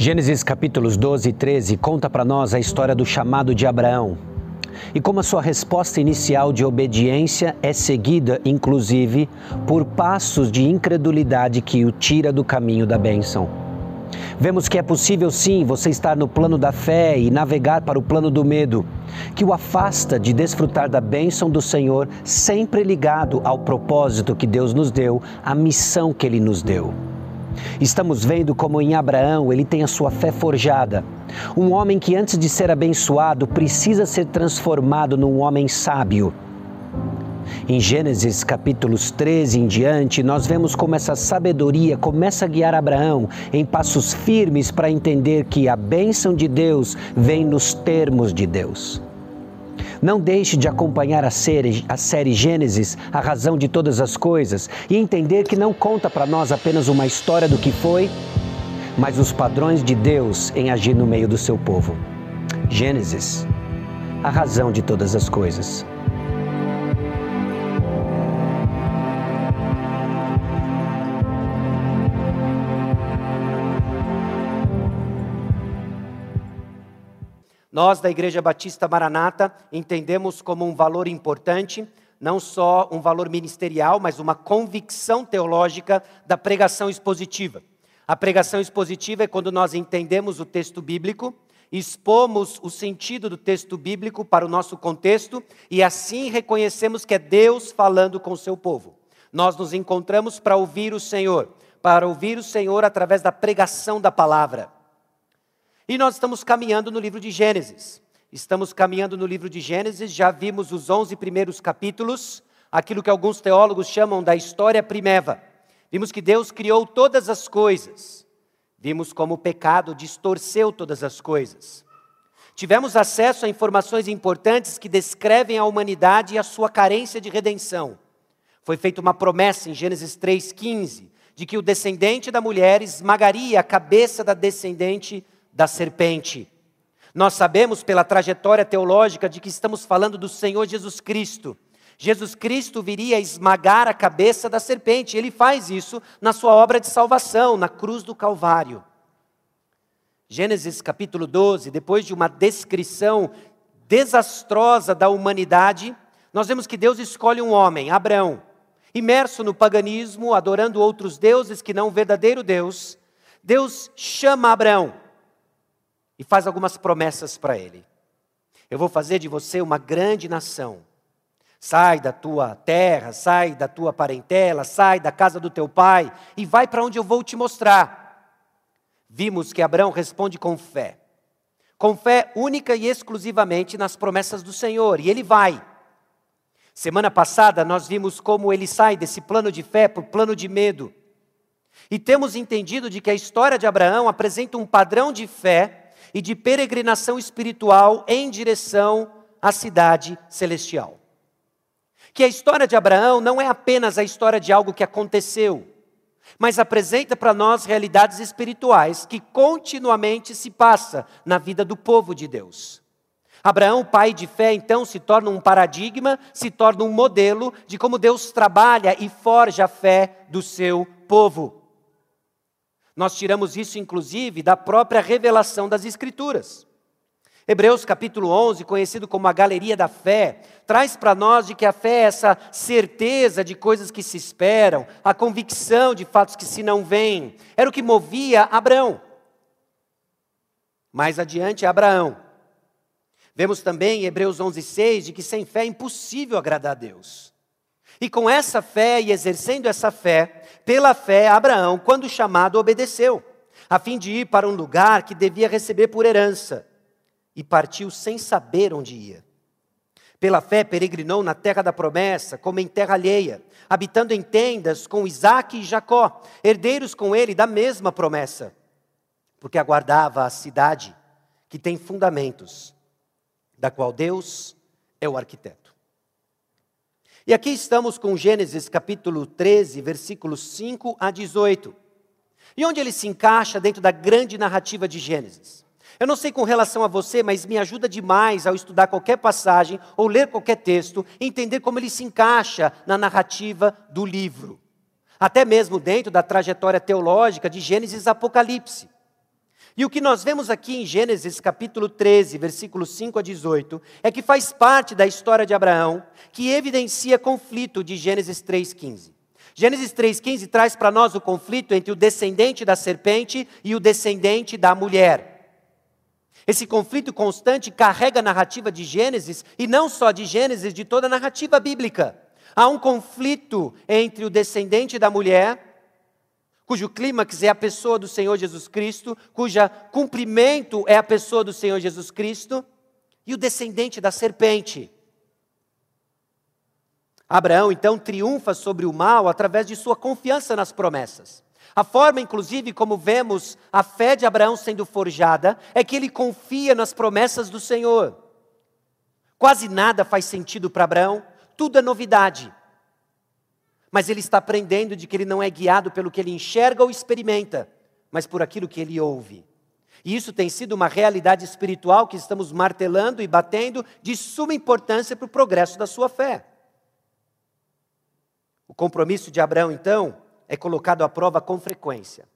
Gênesis capítulos 12 e 13 conta para nós a história do chamado de Abraão e como a sua resposta inicial de obediência é seguida, inclusive, por passos de incredulidade que o tira do caminho da bênção. Vemos que é possível sim você estar no plano da fé e navegar para o plano do medo, que o afasta de desfrutar da bênção do Senhor, sempre ligado ao propósito que Deus nos deu, à missão que Ele nos deu. Estamos vendo como em Abraão ele tem a sua fé forjada. Um homem que antes de ser abençoado precisa ser transformado num homem sábio. Em Gênesis capítulos 13 em diante, nós vemos como essa sabedoria começa a guiar Abraão em passos firmes para entender que a bênção de Deus vem nos termos de Deus. Não deixe de acompanhar a série, a série Gênesis, a razão de todas as coisas, e entender que não conta para nós apenas uma história do que foi, mas os padrões de Deus em agir no meio do seu povo. Gênesis, a razão de todas as coisas. Nós, da Igreja Batista Maranata, entendemos como um valor importante, não só um valor ministerial, mas uma convicção teológica da pregação expositiva. A pregação expositiva é quando nós entendemos o texto bíblico, expomos o sentido do texto bíblico para o nosso contexto e assim reconhecemos que é Deus falando com o seu povo. Nós nos encontramos para ouvir o Senhor, para ouvir o Senhor através da pregação da palavra. E nós estamos caminhando no livro de Gênesis. Estamos caminhando no livro de Gênesis, já vimos os 11 primeiros capítulos, aquilo que alguns teólogos chamam da história primeva. Vimos que Deus criou todas as coisas. Vimos como o pecado distorceu todas as coisas. Tivemos acesso a informações importantes que descrevem a humanidade e a sua carência de redenção. Foi feita uma promessa em Gênesis 3,15 de que o descendente da mulher esmagaria a cabeça da descendente da serpente. Nós sabemos pela trajetória teológica de que estamos falando do Senhor Jesus Cristo. Jesus Cristo viria esmagar a cabeça da serpente. Ele faz isso na sua obra de salvação, na cruz do Calvário. Gênesis capítulo 12, depois de uma descrição desastrosa da humanidade, nós vemos que Deus escolhe um homem, Abraão, imerso no paganismo, adorando outros deuses que não o verdadeiro Deus. Deus chama Abraão e faz algumas promessas para ele. Eu vou fazer de você uma grande nação. Sai da tua terra, sai da tua parentela, sai da casa do teu pai e vai para onde eu vou te mostrar. Vimos que Abraão responde com fé. Com fé única e exclusivamente nas promessas do Senhor, e ele vai. Semana passada nós vimos como ele sai desse plano de fé para o plano de medo. E temos entendido de que a história de Abraão apresenta um padrão de fé e de peregrinação espiritual em direção à cidade celestial. Que a história de Abraão não é apenas a história de algo que aconteceu, mas apresenta para nós realidades espirituais que continuamente se passa na vida do povo de Deus. Abraão, pai de fé, então se torna um paradigma, se torna um modelo de como Deus trabalha e forja a fé do seu povo. Nós tiramos isso, inclusive, da própria revelação das Escrituras. Hebreus capítulo 11, conhecido como a galeria da fé, traz para nós de que a fé é essa certeza de coisas que se esperam, a convicção de fatos que se não veem. Era o que movia Abraão. Mais adiante, Abraão. Vemos também em Hebreus 11, 6, de que sem fé é impossível agradar a Deus. E com essa fé e exercendo essa fé, pela fé, Abraão, quando chamado, obedeceu, a fim de ir para um lugar que devia receber por herança, e partiu sem saber onde ia. Pela fé, peregrinou na terra da promessa, como em terra alheia, habitando em tendas com Isaac e Jacó, herdeiros com ele da mesma promessa, porque aguardava a cidade que tem fundamentos, da qual Deus é o arquiteto. E aqui estamos com Gênesis capítulo 13, versículos 5 a 18. E onde ele se encaixa dentro da grande narrativa de Gênesis. Eu não sei com relação a você, mas me ajuda demais ao estudar qualquer passagem ou ler qualquer texto, entender como ele se encaixa na narrativa do livro. Até mesmo dentro da trajetória teológica de Gênesis Apocalipse. E o que nós vemos aqui em Gênesis capítulo 13, versículos 5 a 18, é que faz parte da história de Abraão, que evidencia conflito de Gênesis 3,15. Gênesis 3,15 traz para nós o conflito entre o descendente da serpente e o descendente da mulher. Esse conflito constante carrega a narrativa de Gênesis, e não só de Gênesis, de toda a narrativa bíblica. Há um conflito entre o descendente da mulher, cujo clímax é a pessoa do Senhor Jesus Cristo, cuja cumprimento é a pessoa do Senhor Jesus Cristo, e o descendente da serpente. Abraão então triunfa sobre o mal através de sua confiança nas promessas. A forma, inclusive, como vemos a fé de Abraão sendo forjada, é que ele confia nas promessas do Senhor. Quase nada faz sentido para Abraão, tudo é novidade. Mas ele está aprendendo de que ele não é guiado pelo que ele enxerga ou experimenta, mas por aquilo que ele ouve. E isso tem sido uma realidade espiritual que estamos martelando e batendo de suma importância para o progresso da sua fé. O compromisso de Abraão, então, é colocado à prova com frequência.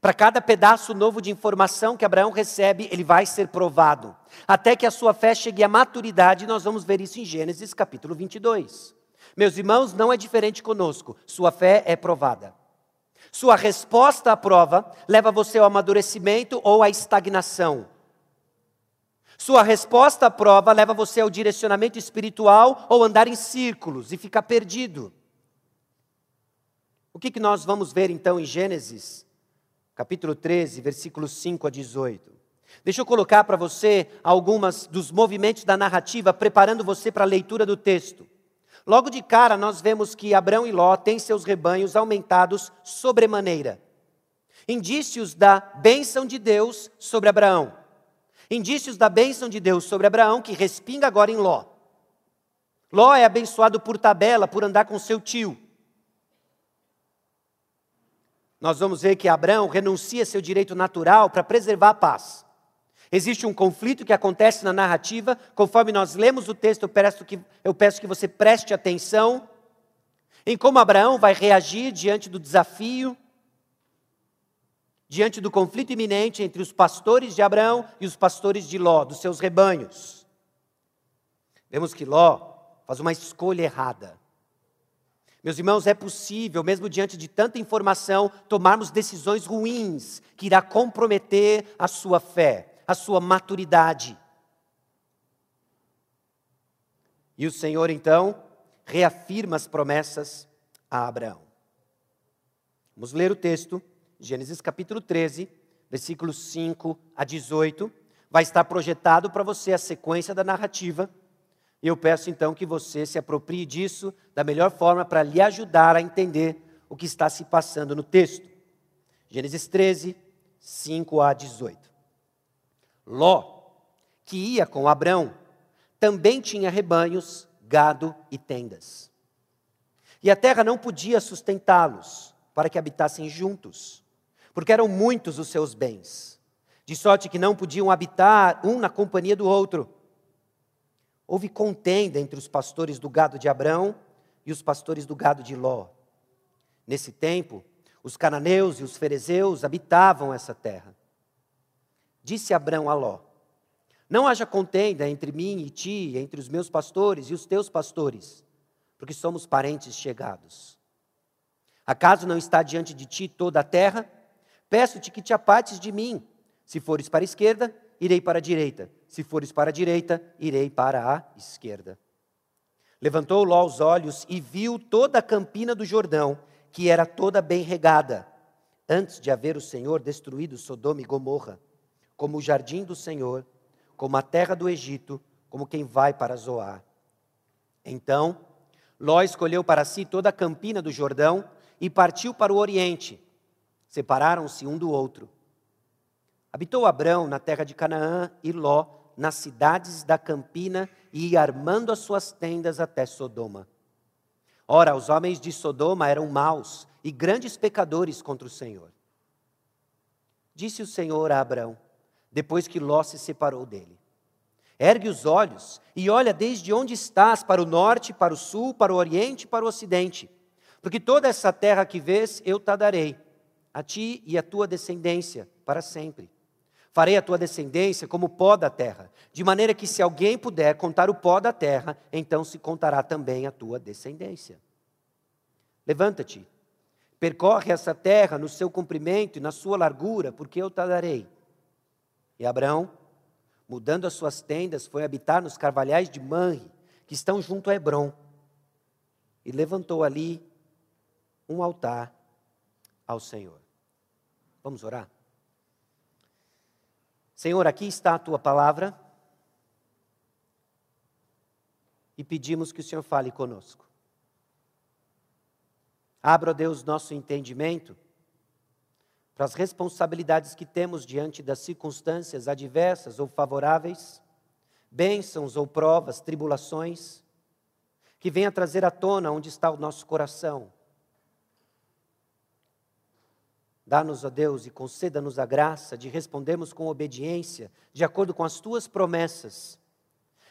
Para cada pedaço novo de informação que Abraão recebe, ele vai ser provado, até que a sua fé chegue à maturidade, nós vamos ver isso em Gênesis capítulo 22. Meus irmãos, não é diferente conosco, sua fé é provada. Sua resposta à prova leva você ao amadurecimento ou à estagnação. Sua resposta à prova leva você ao direcionamento espiritual ou andar em círculos e ficar perdido. O que, que nós vamos ver então em Gênesis, capítulo 13, versículos 5 a 18? Deixa eu colocar para você algumas dos movimentos da narrativa, preparando você para a leitura do texto. Logo de cara, nós vemos que Abrão e Ló têm seus rebanhos aumentados sobremaneira. Indícios da bênção de Deus sobre Abraão. Indícios da bênção de Deus sobre Abraão que respinga agora em Ló. Ló é abençoado por tabela, por andar com seu tio nós vamos ver que Abraão renuncia seu direito natural para preservar a paz. Existe um conflito que acontece na narrativa, conforme nós lemos o texto, eu peço que, eu peço que você preste atenção em como Abraão vai reagir diante do desafio, diante do conflito iminente entre os pastores de Abraão e os pastores de Ló, dos seus rebanhos. Vemos que Ló faz uma escolha errada. Meus irmãos, é possível, mesmo diante de tanta informação, tomarmos decisões ruins que irá comprometer a sua fé, a sua maturidade. E o Senhor então reafirma as promessas a Abraão. Vamos ler o texto, Gênesis capítulo 13, versículos 5 a 18. Vai estar projetado para você a sequência da narrativa e eu peço então que você se aproprie disso da melhor forma para lhe ajudar a entender o que está se passando no texto. Gênesis 13, 5 a 18. Ló, que ia com Abrão, também tinha rebanhos, gado e tendas. E a terra não podia sustentá-los para que habitassem juntos, porque eram muitos os seus bens, de sorte que não podiam habitar um na companhia do outro. Houve contenda entre os pastores do gado de Abrão e os pastores do gado de Ló. Nesse tempo, os cananeus e os ferezeus habitavam essa terra. Disse Abrão a Ló: Não haja contenda entre mim e ti, entre os meus pastores e os teus pastores, porque somos parentes chegados. Acaso não está diante de ti toda a terra? Peço-te que te apartes de mim. Se fores para a esquerda, irei para a direita. Se fores para a direita, irei para a esquerda. Levantou Ló os olhos e viu toda a campina do Jordão, que era toda bem regada, antes de haver o Senhor destruído Sodoma e Gomorra, como o jardim do Senhor, como a terra do Egito, como quem vai para Zoar. Então, Ló escolheu para si toda a campina do Jordão e partiu para o oriente. Separaram-se um do outro. Habitou Abrão na terra de Canaã e Ló nas cidades da campina e armando as suas tendas até Sodoma. Ora, os homens de Sodoma eram maus e grandes pecadores contra o Senhor. Disse o Senhor a Abrão, depois que Ló se separou dele: Ergue os olhos e olha desde onde estás, para o norte, para o sul, para o oriente para o ocidente. Porque toda essa terra que vês eu te darei, a ti e à tua descendência, para sempre Farei a tua descendência como o pó da terra, de maneira que se alguém puder contar o pó da terra, então se contará também a tua descendência. Levanta-te, percorre essa terra no seu comprimento e na sua largura, porque eu te darei. E Abraão, mudando as suas tendas, foi habitar nos carvalhais de Manre, que estão junto a Hebron, e levantou ali um altar ao Senhor. Vamos orar? Senhor, aqui está a tua palavra e pedimos que o Senhor fale conosco. Abra, Deus, nosso entendimento para as responsabilidades que temos diante das circunstâncias adversas ou favoráveis, bênçãos ou provas, tribulações, que venha trazer à tona onde está o nosso coração, Dá-nos, ó Deus, e conceda-nos a graça de respondermos com obediência, de acordo com as tuas promessas,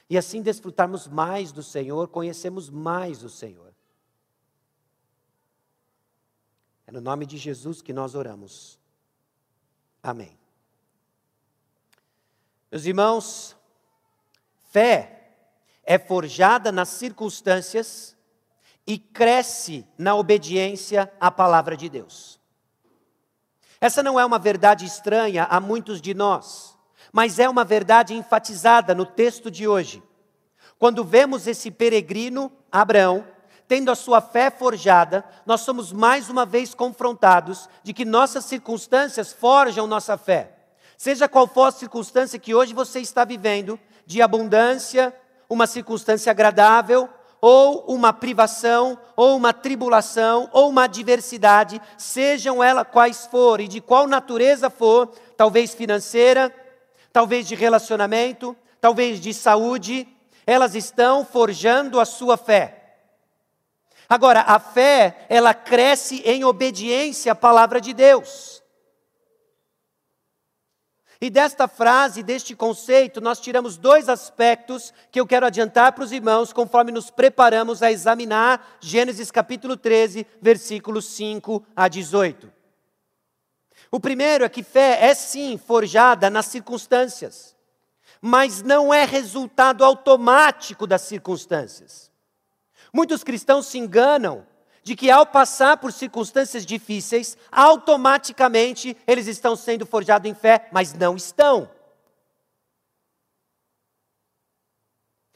e assim desfrutarmos mais do Senhor, conhecemos mais o Senhor. É no nome de Jesus que nós oramos. Amém. Meus irmãos, fé é forjada nas circunstâncias e cresce na obediência à palavra de Deus. Essa não é uma verdade estranha a muitos de nós, mas é uma verdade enfatizada no texto de hoje. Quando vemos esse peregrino, Abraão, tendo a sua fé forjada, nós somos mais uma vez confrontados de que nossas circunstâncias forjam nossa fé. Seja qual for a circunstância que hoje você está vivendo, de abundância, uma circunstância agradável, ou uma privação, ou uma tribulação, ou uma adversidade, sejam elas quais forem, de qual natureza for, talvez financeira, talvez de relacionamento, talvez de saúde, elas estão forjando a sua fé. Agora, a fé, ela cresce em obediência à palavra de Deus. E desta frase, deste conceito, nós tiramos dois aspectos que eu quero adiantar para os irmãos conforme nos preparamos a examinar Gênesis capítulo 13, versículos 5 a 18. O primeiro é que fé é sim forjada nas circunstâncias, mas não é resultado automático das circunstâncias. Muitos cristãos se enganam de que ao passar por circunstâncias difíceis, automaticamente eles estão sendo forjados em fé, mas não estão.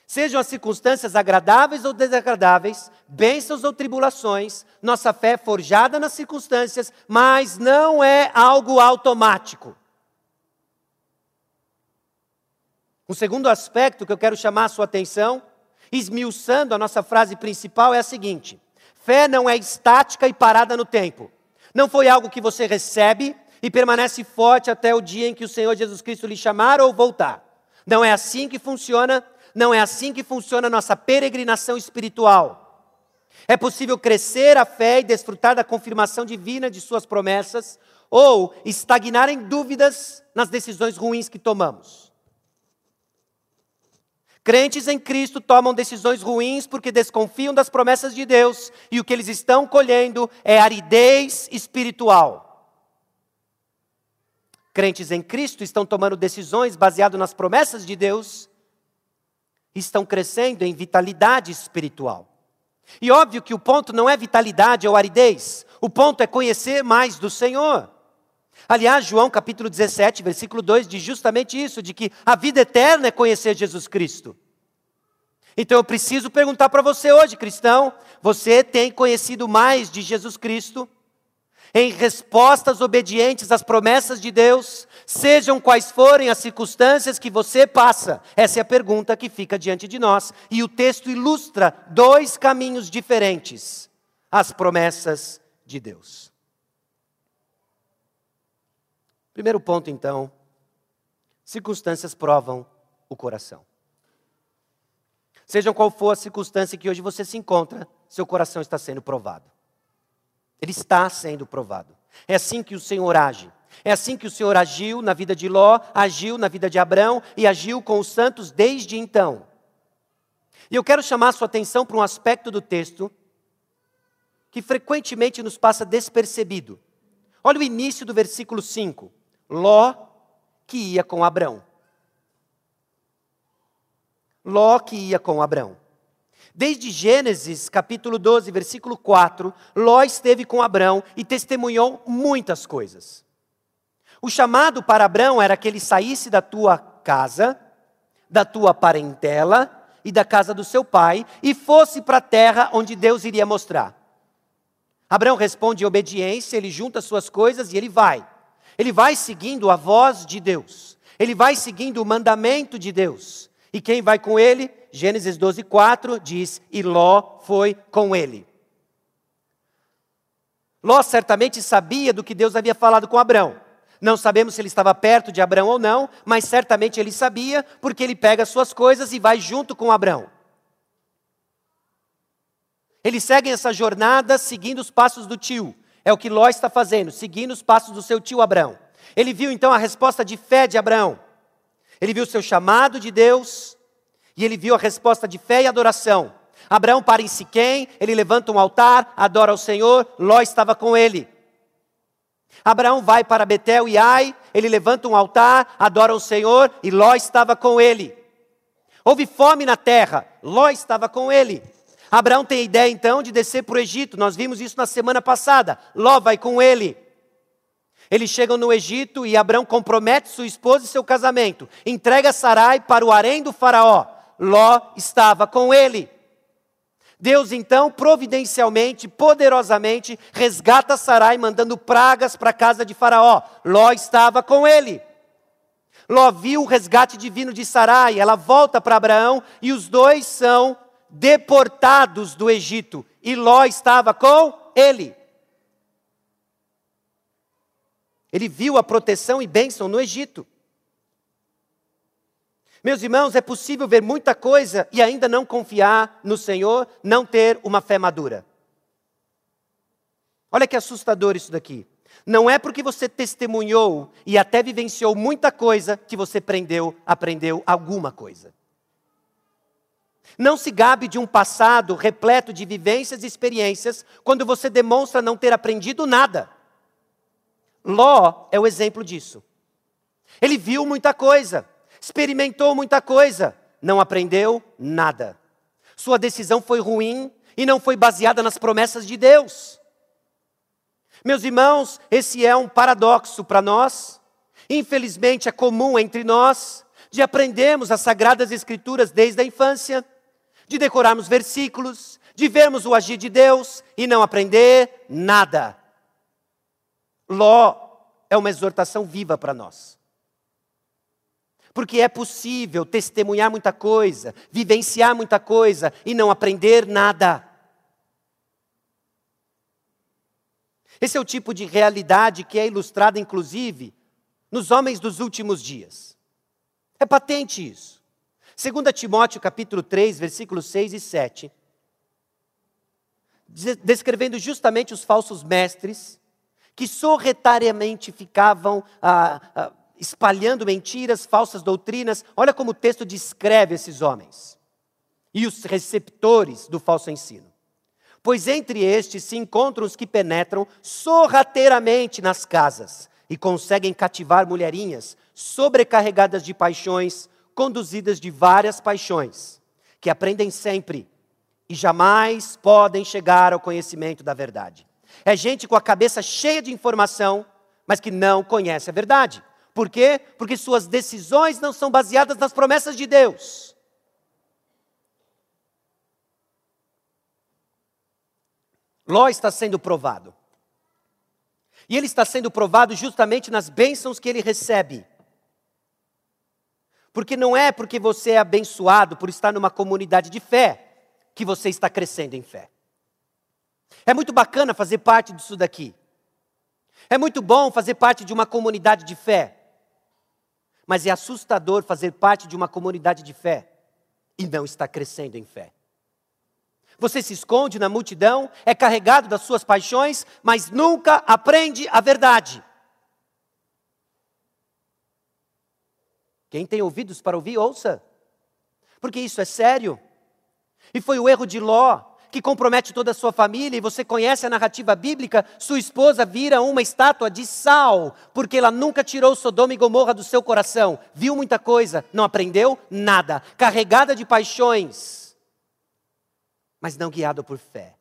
Sejam as circunstâncias agradáveis ou desagradáveis, bênçãos ou tribulações, nossa fé é forjada nas circunstâncias, mas não é algo automático. O segundo aspecto que eu quero chamar a sua atenção, esmiuçando a nossa frase principal, é a seguinte: Fé não é estática e parada no tempo. Não foi algo que você recebe e permanece forte até o dia em que o Senhor Jesus Cristo lhe chamar ou voltar. Não é assim que funciona, não é assim que funciona a nossa peregrinação espiritual. É possível crescer a fé e desfrutar da confirmação divina de suas promessas, ou estagnar em dúvidas nas decisões ruins que tomamos. Crentes em Cristo tomam decisões ruins porque desconfiam das promessas de Deus e o que eles estão colhendo é aridez espiritual. Crentes em Cristo estão tomando decisões baseadas nas promessas de Deus estão crescendo em vitalidade espiritual. E óbvio que o ponto não é vitalidade ou aridez, o ponto é conhecer mais do Senhor. Aliás, João capítulo 17, versículo 2 diz justamente isso, de que a vida eterna é conhecer Jesus Cristo. Então eu preciso perguntar para você hoje, cristão, você tem conhecido mais de Jesus Cristo? Em respostas obedientes às promessas de Deus, sejam quais forem as circunstâncias que você passa? Essa é a pergunta que fica diante de nós. E o texto ilustra dois caminhos diferentes às promessas de Deus. Primeiro ponto, então, circunstâncias provam o coração. Seja qual for a circunstância que hoje você se encontra, seu coração está sendo provado. Ele está sendo provado. É assim que o Senhor age. É assim que o Senhor agiu na vida de Ló, agiu na vida de Abraão e agiu com os santos desde então. E eu quero chamar a sua atenção para um aspecto do texto que frequentemente nos passa despercebido. Olha o início do versículo 5. Ló que ia com Abrão. Ló que ia com Abrão. Desde Gênesis, capítulo 12, versículo 4, Ló esteve com Abrão e testemunhou muitas coisas. O chamado para Abrão era que ele saísse da tua casa, da tua parentela e da casa do seu pai e fosse para a terra onde Deus iria mostrar. Abraão responde em obediência, ele junta suas coisas e ele vai. Ele vai seguindo a voz de Deus. Ele vai seguindo o mandamento de Deus. E quem vai com ele? Gênesis 12, 4 diz: E Ló foi com ele. Ló certamente sabia do que Deus havia falado com Abraão. Não sabemos se ele estava perto de Abraão ou não, mas certamente ele sabia, porque ele pega suas coisas e vai junto com Abraão. Eles seguem essa jornada seguindo os passos do tio. É o que Ló está fazendo, seguindo os passos do seu tio Abraão. Ele viu então a resposta de fé de Abraão. Ele viu o seu chamado de Deus e ele viu a resposta de fé e adoração. Abraão para em Siquém, ele levanta um altar, adora ao Senhor, Ló estava com ele. Abraão vai para Betel e Ai, ele levanta um altar, adora o Senhor e Ló estava com ele. Houve fome na terra, Ló estava com ele. Abraão tem a ideia então de descer para o Egito, nós vimos isso na semana passada. Ló vai com ele. Eles chegam no Egito e Abraão compromete sua esposa e seu casamento. Entrega Sarai para o harém do faraó. Ló estava com ele. Deus então, providencialmente, poderosamente, resgata Sarai, mandando pragas para a casa de Faraó. Ló estava com ele. Ló viu o resgate divino de Sarai, ela volta para Abraão e os dois são deportados do Egito e Ló estava com ele. Ele viu a proteção e bênção no Egito. Meus irmãos, é possível ver muita coisa e ainda não confiar no Senhor, não ter uma fé madura. Olha que assustador isso daqui. Não é porque você testemunhou e até vivenciou muita coisa que você aprendeu, aprendeu alguma coisa. Não se gabe de um passado repleto de vivências e experiências quando você demonstra não ter aprendido nada. Ló é o exemplo disso. Ele viu muita coisa, experimentou muita coisa, não aprendeu nada. Sua decisão foi ruim e não foi baseada nas promessas de Deus. Meus irmãos, esse é um paradoxo para nós. Infelizmente é comum entre nós de aprendermos as sagradas escrituras desde a infância de decorarmos versículos, de vermos o agir de Deus e não aprender nada. Ló é uma exortação viva para nós. Porque é possível testemunhar muita coisa, vivenciar muita coisa e não aprender nada. Esse é o tipo de realidade que é ilustrada, inclusive, nos homens dos últimos dias. É patente isso. 2 Timóteo capítulo 3, versículos 6 e 7, descrevendo justamente os falsos mestres que sorretariamente ficavam ah, ah, espalhando mentiras, falsas doutrinas. Olha como o texto descreve esses homens e os receptores do falso ensino. Pois entre estes se encontram os que penetram sorrateiramente nas casas e conseguem cativar mulherinhas sobrecarregadas de paixões, conduzidas de várias paixões, que aprendem sempre e jamais podem chegar ao conhecimento da verdade. É gente com a cabeça cheia de informação, mas que não conhece a verdade. Por quê? Porque suas decisões não são baseadas nas promessas de Deus. Ló está sendo provado. E ele está sendo provado justamente nas bênçãos que ele recebe. Porque não é porque você é abençoado por estar numa comunidade de fé que você está crescendo em fé. É muito bacana fazer parte disso daqui. É muito bom fazer parte de uma comunidade de fé. Mas é assustador fazer parte de uma comunidade de fé e não estar crescendo em fé. Você se esconde na multidão, é carregado das suas paixões, mas nunca aprende a verdade. Quem tem ouvidos para ouvir, ouça. Porque isso é sério. E foi o erro de Ló. que compromete toda a sua família, e você conhece a narrativa bíblica, sua esposa vira uma estátua de sal, porque ela nunca tirou Sodoma e Gomorra do seu coração. Viu muita coisa, não aprendeu nada, carregada de paixões, mas não guiada por fé.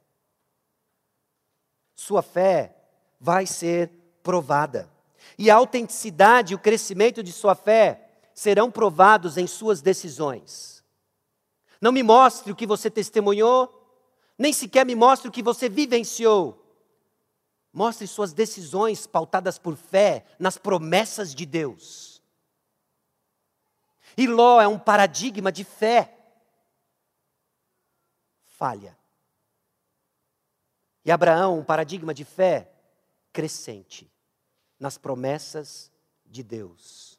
Sua fé vai ser provada. E a autenticidade o crescimento de sua fé serão provados em suas decisões. Não me mostre o que você testemunhou, nem sequer me mostre o que você vivenciou. Mostre suas decisões pautadas por fé nas promessas de Deus. E Ló é um paradigma de fé. Falha. E Abraão, um paradigma de fé crescente nas promessas de Deus.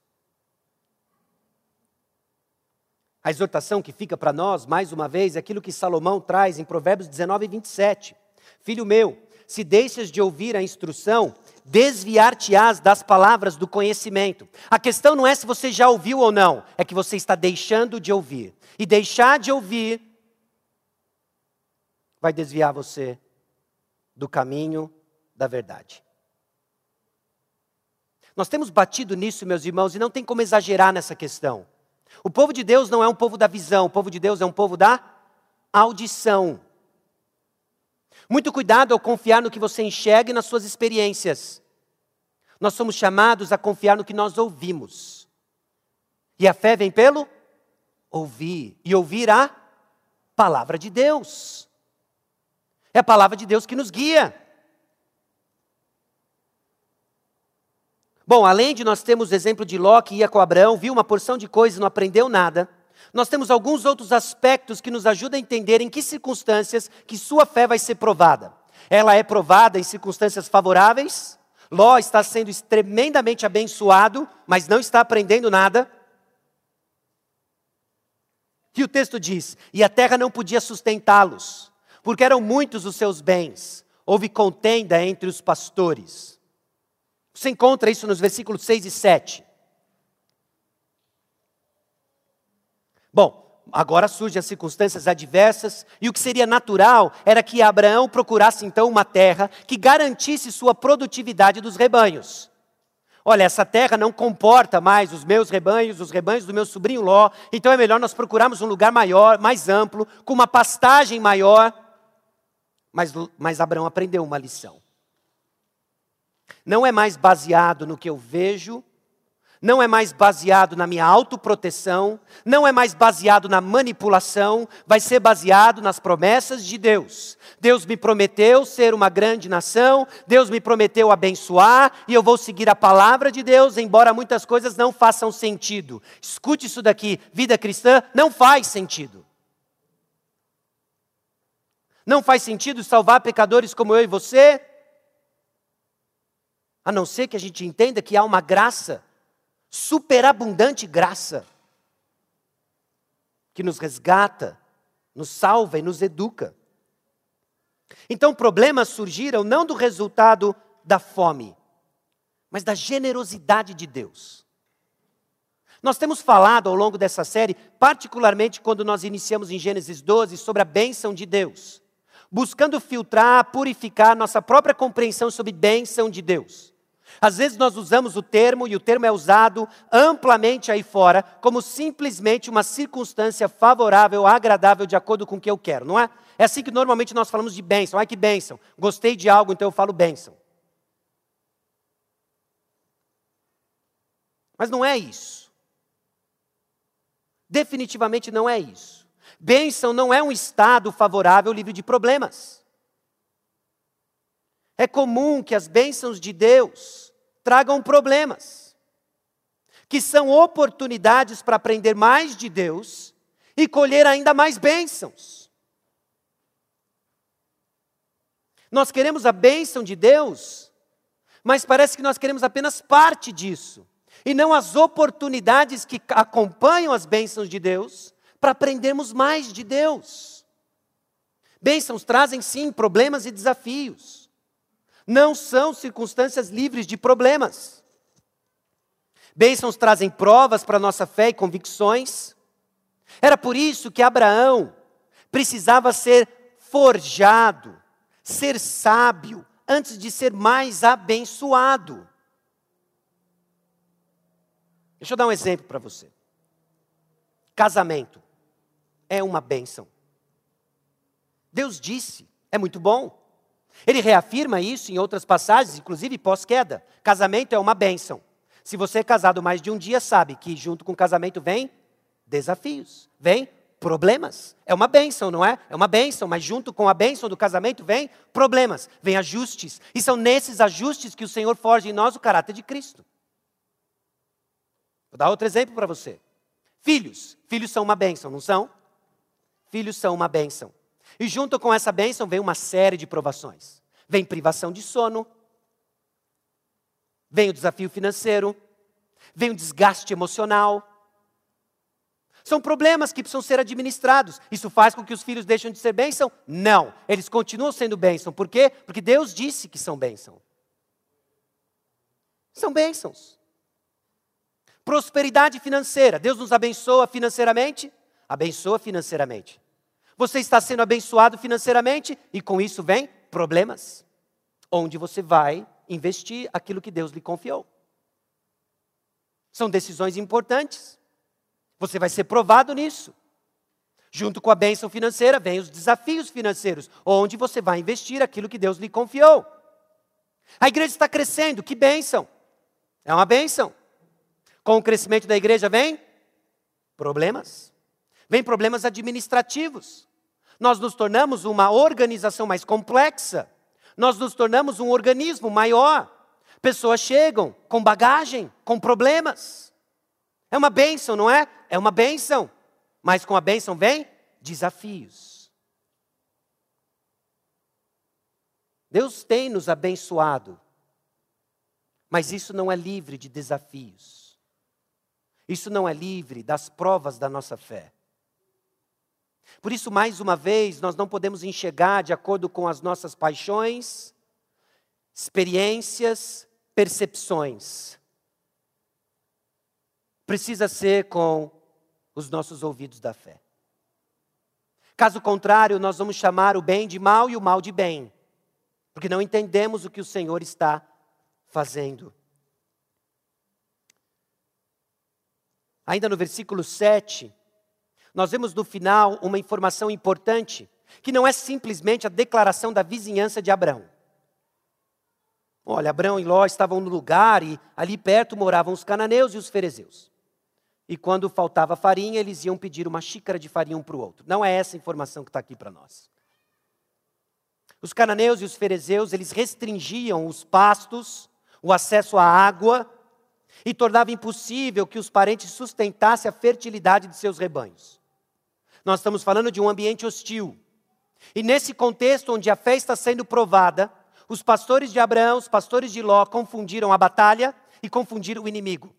A exortação que fica para nós, mais uma vez, é aquilo que Salomão traz em Provérbios 19, 27. Filho meu, se deixas de ouvir a instrução, desviar-te-ás das palavras do conhecimento. A questão não é se você já ouviu ou não, é que você está deixando de ouvir. E deixar de ouvir vai desviar você do caminho da verdade. Nós temos batido nisso, meus irmãos, e não tem como exagerar nessa questão. O povo de Deus não é um povo da visão, o povo de Deus é um povo da audição. Muito cuidado ao confiar no que você enxerga e nas suas experiências. Nós somos chamados a confiar no que nós ouvimos. E a fé vem pelo ouvir. E ouvir a palavra de Deus. É a palavra de Deus que nos guia. Bom, além de nós termos o exemplo de Ló que ia com Abraão, viu uma porção de coisas e não aprendeu nada, nós temos alguns outros aspectos que nos ajudam a entender em que circunstâncias que sua fé vai ser provada. Ela é provada em circunstâncias favoráveis. Ló está sendo tremendamente abençoado, mas não está aprendendo nada. E o texto diz: E a terra não podia sustentá-los, porque eram muitos os seus bens. Houve contenda entre os pastores. Você encontra isso nos versículos 6 e 7. Bom, agora surgem as circunstâncias adversas, e o que seria natural era que Abraão procurasse então uma terra que garantisse sua produtividade dos rebanhos. Olha, essa terra não comporta mais os meus rebanhos, os rebanhos do meu sobrinho Ló, então é melhor nós procurarmos um lugar maior, mais amplo, com uma pastagem maior. Mas, mas Abraão aprendeu uma lição não é mais baseado no que eu vejo, não é mais baseado na minha autoproteção, não é mais baseado na manipulação, vai ser baseado nas promessas de Deus. Deus me prometeu ser uma grande nação, Deus me prometeu abençoar, e eu vou seguir a palavra de Deus, embora muitas coisas não façam sentido. Escute isso daqui: vida cristã não faz sentido. Não faz sentido salvar pecadores como eu e você, a não ser que a gente entenda que há uma graça, superabundante graça, que nos resgata, nos salva e nos educa. Então, problemas surgiram não do resultado da fome, mas da generosidade de Deus. Nós temos falado ao longo dessa série, particularmente quando nós iniciamos em Gênesis 12, sobre a bênção de Deus, buscando filtrar, purificar nossa própria compreensão sobre bênção de Deus. Às vezes nós usamos o termo, e o termo é usado amplamente aí fora, como simplesmente uma circunstância favorável, agradável, de acordo com o que eu quero, não é? É assim que normalmente nós falamos de bênção. Ai que bênção. Gostei de algo, então eu falo bênção. Mas não é isso. Definitivamente não é isso. Bênção não é um estado favorável livre de problemas. É comum que as bênçãos de Deus tragam problemas, que são oportunidades para aprender mais de Deus e colher ainda mais bênçãos. Nós queremos a bênção de Deus, mas parece que nós queremos apenas parte disso, e não as oportunidades que acompanham as bênçãos de Deus para aprendermos mais de Deus. Bênçãos trazem sim problemas e desafios não são circunstâncias livres de problemas. Bênçãos trazem provas para nossa fé e convicções. Era por isso que Abraão precisava ser forjado, ser sábio, antes de ser mais abençoado. Deixa eu dar um exemplo para você. Casamento é uma bênção. Deus disse, é muito bom. Ele reafirma isso em outras passagens, inclusive pós-queda. Casamento é uma bênção. Se você é casado mais de um dia, sabe que junto com o casamento vem desafios, vem problemas. É uma bênção, não é? É uma bênção, mas junto com a bênção do casamento vem problemas, vem ajustes. E são nesses ajustes que o Senhor forja em nós o caráter de Cristo. Vou dar outro exemplo para você. Filhos. Filhos são uma bênção, não são? Filhos são uma bênção. E junto com essa bênção vem uma série de provações. Vem privação de sono, vem o desafio financeiro, vem o desgaste emocional. São problemas que precisam ser administrados. Isso faz com que os filhos deixem de ser bênção? Não. Eles continuam sendo bênção. Por quê? Porque Deus disse que são bênção. São bênçãos. Prosperidade financeira. Deus nos abençoa financeiramente? Abençoa financeiramente. Você está sendo abençoado financeiramente e com isso vem problemas. Onde você vai investir aquilo que Deus lhe confiou. São decisões importantes. Você vai ser provado nisso. Junto com a bênção financeira, vem os desafios financeiros, onde você vai investir aquilo que Deus lhe confiou. A igreja está crescendo, que bênção! É uma bênção. Com o crescimento da igreja vem problemas. Vem problemas administrativos. Nós nos tornamos uma organização mais complexa. Nós nos tornamos um organismo maior. Pessoas chegam com bagagem, com problemas. É uma bênção, não é? É uma bênção. Mas com a bênção vem desafios. Deus tem nos abençoado, mas isso não é livre de desafios. Isso não é livre das provas da nossa fé. Por isso, mais uma vez, nós não podemos enxergar de acordo com as nossas paixões, experiências, percepções. Precisa ser com os nossos ouvidos da fé. Caso contrário, nós vamos chamar o bem de mal e o mal de bem, porque não entendemos o que o Senhor está fazendo. Ainda no versículo 7, nós vemos no final uma informação importante, que não é simplesmente a declaração da vizinhança de Abraão. Olha, Abraão e Ló estavam no lugar e ali perto moravam os cananeus e os ferezeus. E quando faltava farinha, eles iam pedir uma xícara de farinha um para o outro. Não é essa informação que está aqui para nós. Os cananeus e os ferezeus, eles restringiam os pastos, o acesso à água e tornava impossível que os parentes sustentassem a fertilidade de seus rebanhos. Nós estamos falando de um ambiente hostil. E nesse contexto onde a fé está sendo provada, os pastores de Abraão, os pastores de Ló confundiram a batalha e confundiram o inimigo.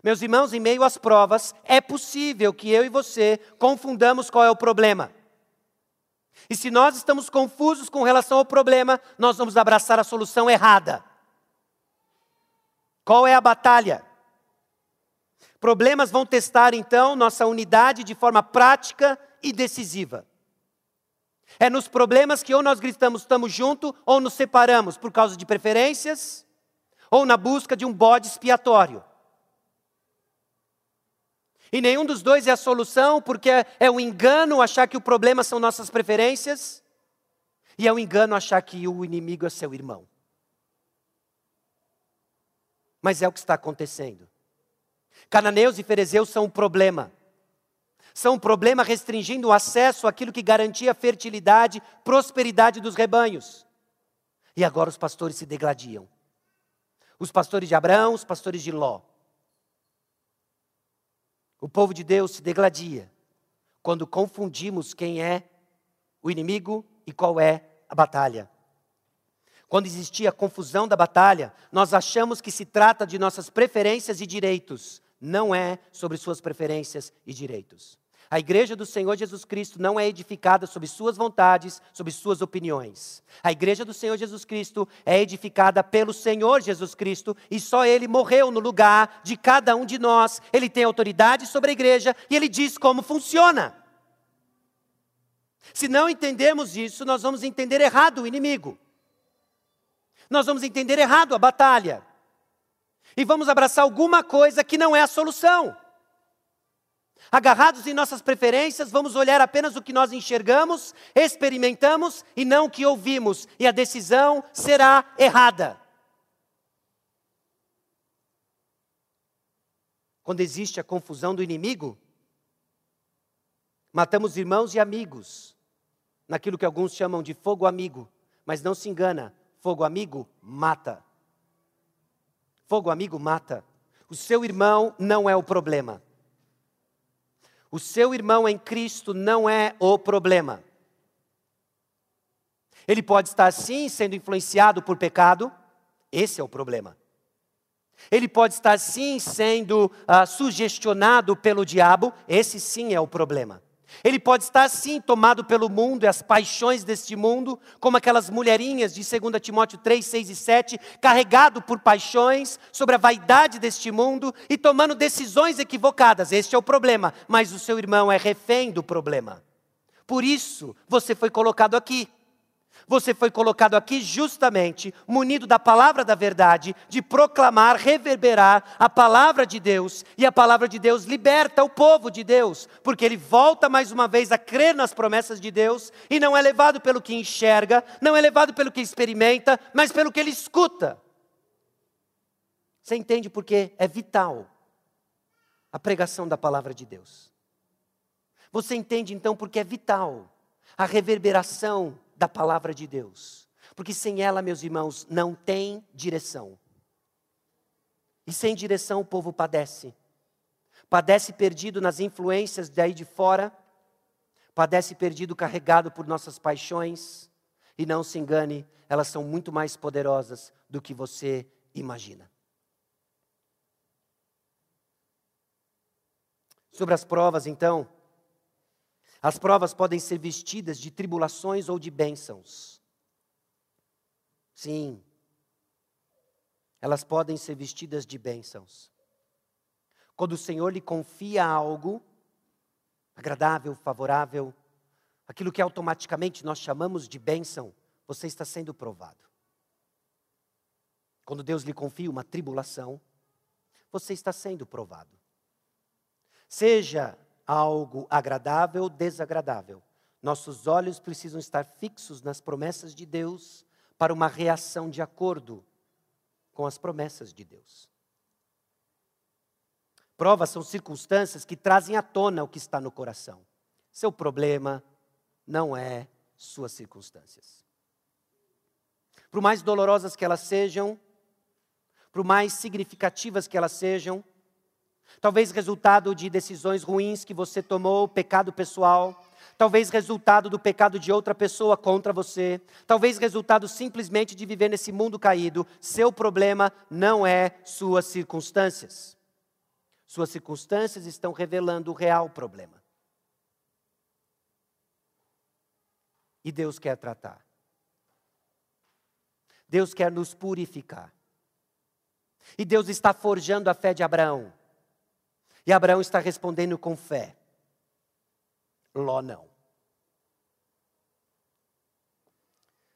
Meus irmãos, em meio às provas, é possível que eu e você confundamos qual é o problema. E se nós estamos confusos com relação ao problema, nós vamos abraçar a solução errada. Qual é a batalha? Problemas vão testar então nossa unidade de forma prática e decisiva. É nos problemas que ou nós gritamos estamos juntos ou nos separamos por causa de preferências ou na busca de um bode expiatório. E nenhum dos dois é a solução, porque é, é um engano achar que o problema são nossas preferências, e é um engano achar que o inimigo é seu irmão. Mas é o que está acontecendo. Cananeus e ferezeus são um problema. São um problema restringindo o acesso àquilo que garantia a fertilidade, prosperidade dos rebanhos. E agora os pastores se degladiam. Os pastores de Abraão, os pastores de Ló. O povo de Deus se degladia quando confundimos quem é o inimigo e qual é a batalha. Quando existia a confusão da batalha, nós achamos que se trata de nossas preferências e direitos. Não é sobre suas preferências e direitos. A igreja do Senhor Jesus Cristo não é edificada sobre suas vontades, sobre suas opiniões. A igreja do Senhor Jesus Cristo é edificada pelo Senhor Jesus Cristo e só Ele morreu no lugar de cada um de nós. Ele tem autoridade sobre a igreja e Ele diz como funciona. Se não entendermos isso, nós vamos entender errado o inimigo. Nós vamos entender errado a batalha. E vamos abraçar alguma coisa que não é a solução. Agarrados em nossas preferências, vamos olhar apenas o que nós enxergamos, experimentamos e não o que ouvimos, e a decisão será errada. Quando existe a confusão do inimigo, matamos irmãos e amigos, naquilo que alguns chamam de fogo amigo, mas não se engana, fogo amigo mata. Fogo amigo mata. O seu irmão não é o problema. O seu irmão em Cristo não é o problema. Ele pode estar sim sendo influenciado por pecado, esse é o problema. Ele pode estar sim sendo uh, sugestionado pelo diabo, esse sim é o problema. Ele pode estar sim tomado pelo mundo e as paixões deste mundo, como aquelas mulherinhas de 2 Timóteo 3, 6 e 7, carregado por paixões sobre a vaidade deste mundo e tomando decisões equivocadas. Este é o problema, mas o seu irmão é refém do problema. Por isso você foi colocado aqui. Você foi colocado aqui justamente munido da palavra da verdade, de proclamar, reverberar a palavra de Deus, e a palavra de Deus liberta o povo de Deus, porque ele volta mais uma vez a crer nas promessas de Deus e não é levado pelo que enxerga, não é levado pelo que experimenta, mas pelo que ele escuta. Você entende porque é vital a pregação da palavra de Deus. Você entende então porque é vital a reverberação da palavra de Deus. Porque sem ela, meus irmãos, não tem direção. E sem direção o povo padece. Padece perdido nas influências daí de fora, padece perdido carregado por nossas paixões, e não se engane, elas são muito mais poderosas do que você imagina. Sobre as provas, então, as provas podem ser vestidas de tribulações ou de bênçãos. Sim, elas podem ser vestidas de bênçãos. Quando o Senhor lhe confia algo agradável, favorável, aquilo que automaticamente nós chamamos de bênção, você está sendo provado. Quando Deus lhe confia uma tribulação, você está sendo provado. Seja algo agradável ou desagradável. Nossos olhos precisam estar fixos nas promessas de Deus para uma reação de acordo com as promessas de Deus. Provas são circunstâncias que trazem à tona o que está no coração. Seu problema não é suas circunstâncias. Por mais dolorosas que elas sejam, por mais significativas que elas sejam, Talvez resultado de decisões ruins que você tomou, pecado pessoal. Talvez resultado do pecado de outra pessoa contra você. Talvez resultado simplesmente de viver nesse mundo caído. Seu problema não é suas circunstâncias. Suas circunstâncias estão revelando o real problema. E Deus quer tratar. Deus quer nos purificar. E Deus está forjando a fé de Abraão. E Abraão está respondendo com fé. Ló não.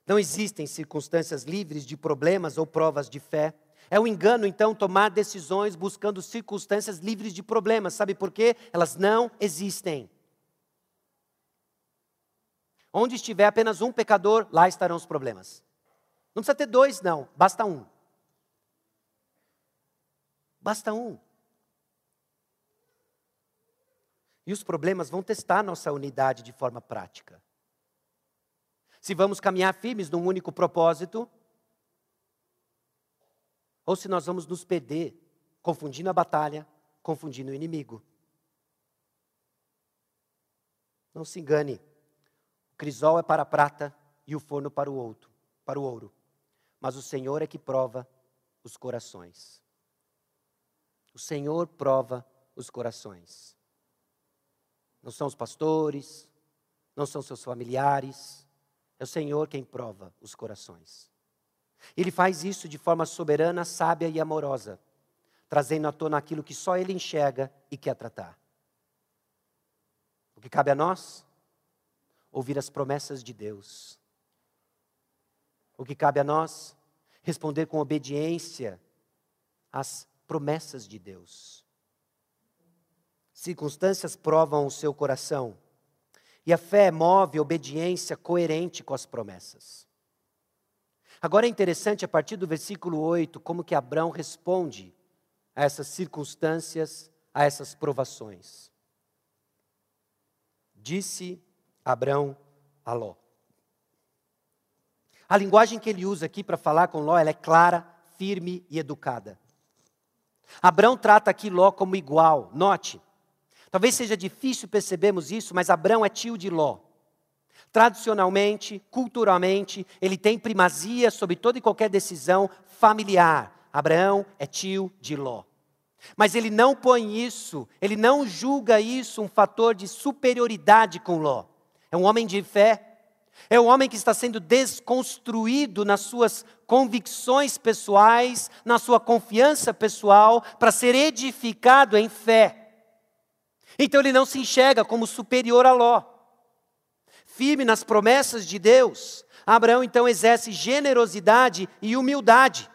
Não existem circunstâncias livres de problemas ou provas de fé. É um engano, então, tomar decisões buscando circunstâncias livres de problemas. Sabe por quê? Elas não existem. Onde estiver apenas um pecador, lá estarão os problemas. Não precisa ter dois, não, basta um. Basta um. E os problemas vão testar nossa unidade de forma prática. Se vamos caminhar firmes num único propósito, ou se nós vamos nos perder, confundindo a batalha, confundindo o inimigo. Não se engane. O crisol é para a prata e o forno para o outro, para o ouro. Mas o Senhor é que prova os corações. O Senhor prova os corações. Não são os pastores, não são seus familiares, é o Senhor quem prova os corações. Ele faz isso de forma soberana, sábia e amorosa, trazendo à tona aquilo que só Ele enxerga e quer tratar. O que cabe a nós? ouvir as promessas de Deus. O que cabe a nós? Responder com obediência às promessas de Deus. Circunstâncias provam o seu coração, e a fé move obediência coerente com as promessas. Agora é interessante, a partir do versículo 8, como que Abraão responde a essas circunstâncias, a essas provações. Disse Abraão a Ló. A linguagem que ele usa aqui para falar com Ló, é clara, firme e educada. Abraão trata aqui Ló como igual. Note, talvez seja difícil percebermos isso, mas Abraão é tio de Ló. Tradicionalmente, culturalmente, ele tem primazia sobre toda e qualquer decisão familiar. Abraão é tio de Ló. Mas ele não põe isso, ele não julga isso um fator de superioridade com Ló. É um homem de fé. É um homem que está sendo desconstruído nas suas convicções pessoais, na sua confiança pessoal, para ser edificado em fé. Então ele não se enxerga como superior a Ló. Firme nas promessas de Deus, Abraão então exerce generosidade e humildade.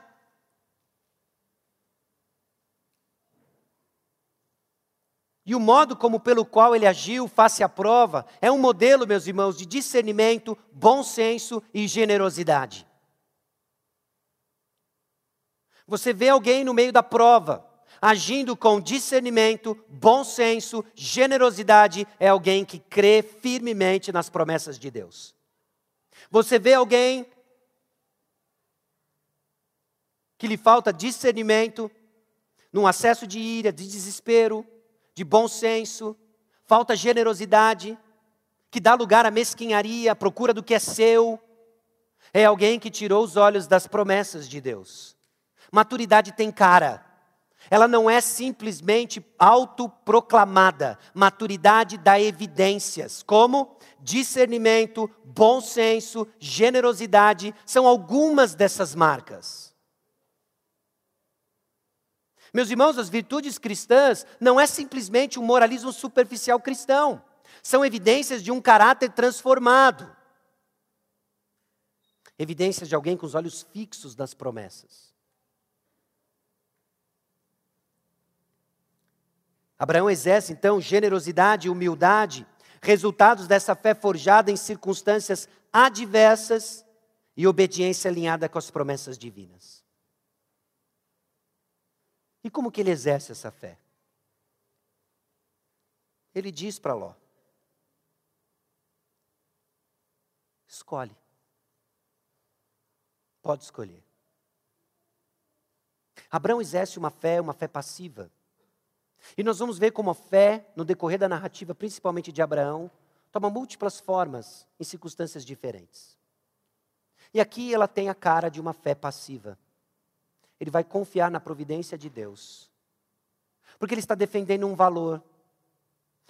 E o modo como pelo qual ele agiu face à prova é um modelo, meus irmãos, de discernimento, bom senso e generosidade. Você vê alguém no meio da prova, agindo com discernimento, bom senso, generosidade, é alguém que crê firmemente nas promessas de Deus. Você vê alguém que lhe falta discernimento, num acesso de ira, de desespero, de bom senso, falta generosidade, que dá lugar à mesquinharia, à procura do que é seu. É alguém que tirou os olhos das promessas de Deus. Maturidade tem cara. Ela não é simplesmente autoproclamada. Maturidade dá evidências, como discernimento, bom senso, generosidade, são algumas dessas marcas. Meus irmãos, as virtudes cristãs não é simplesmente um moralismo superficial cristão. São evidências de um caráter transformado. Evidências de alguém com os olhos fixos nas promessas. Abraão exerce então generosidade e humildade, resultados dessa fé forjada em circunstâncias adversas e obediência alinhada com as promessas divinas. E como que ele exerce essa fé? Ele diz para Ló: escolhe. Pode escolher. Abraão exerce uma fé, uma fé passiva. E nós vamos ver como a fé, no decorrer da narrativa, principalmente de Abraão, toma múltiplas formas em circunstâncias diferentes. E aqui ela tem a cara de uma fé passiva ele vai confiar na providência de Deus. Porque ele está defendendo um valor,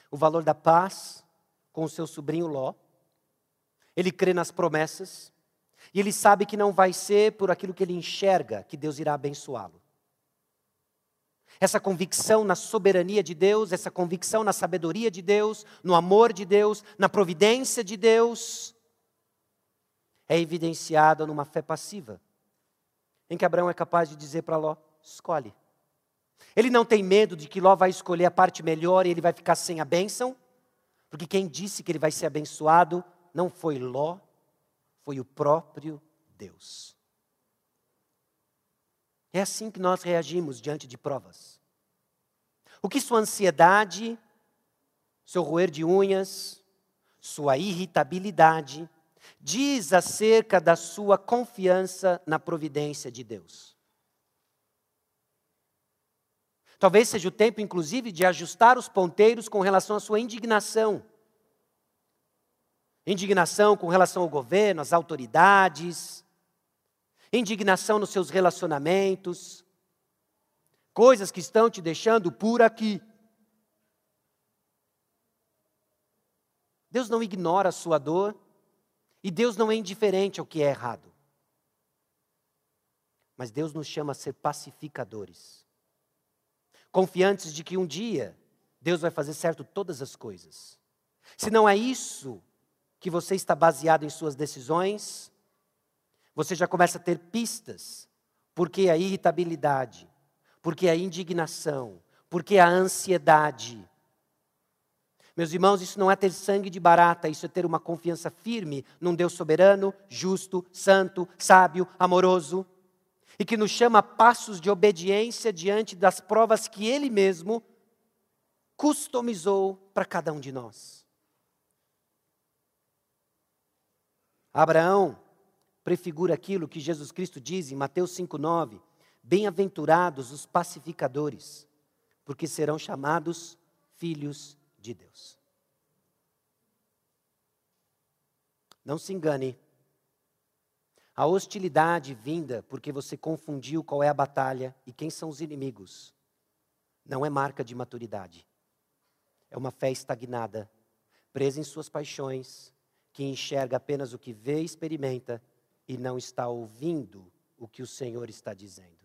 o valor da paz com o seu sobrinho Ló. Ele crê nas promessas e ele sabe que não vai ser por aquilo que ele enxerga que Deus irá abençoá-lo. Essa convicção na soberania de Deus, essa convicção na sabedoria de Deus, no amor de Deus, na providência de Deus, é evidenciada numa fé passiva em que Abraão é capaz de dizer para Ló: escolhe. Ele não tem medo de que Ló vai escolher a parte melhor e ele vai ficar sem a bênção, porque quem disse que ele vai ser abençoado não foi Ló, foi o próprio Deus. É assim que nós reagimos diante de provas. O que sua ansiedade, seu roer de unhas, sua irritabilidade, diz acerca da sua confiança na providência de Deus. Talvez seja o tempo, inclusive, de ajustar os ponteiros com relação à sua indignação. Indignação com relação ao governo, às autoridades, indignação nos seus relacionamentos, coisas que estão te deixando por aqui. Deus não ignora a sua dor, e Deus não é indiferente ao que é errado. Mas Deus nos chama a ser pacificadores. Confiantes de que um dia Deus vai fazer certo todas as coisas. Se não é isso que você está baseado em suas decisões, você já começa a ter pistas, porque a irritabilidade, porque a indignação, porque a ansiedade. Meus irmãos, isso não é ter sangue de barata, isso é ter uma confiança firme num Deus soberano, justo, santo, sábio, amoroso, e que nos chama a passos de obediência diante das provas que Ele mesmo customizou para cada um de nós. Abraão prefigura aquilo que Jesus Cristo diz em Mateus 5,9: Bem-aventurados os pacificadores, porque serão chamados filhos de Deus. Não se engane, a hostilidade vinda porque você confundiu qual é a batalha e quem são os inimigos, não é marca de maturidade. É uma fé estagnada, presa em suas paixões, que enxerga apenas o que vê e experimenta e não está ouvindo o que o Senhor está dizendo.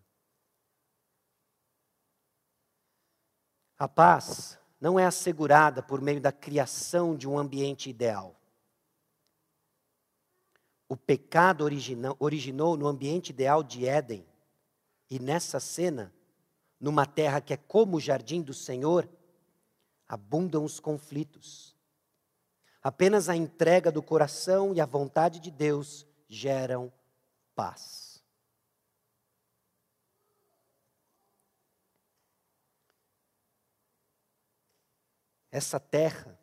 A paz não é assegurada por meio da criação de um ambiente ideal. O pecado originou, no ambiente ideal de Éden, e nessa cena, numa terra que é como o jardim do Senhor, abundam os conflitos. Apenas a entrega do coração e a vontade de Deus geram paz. Essa terra,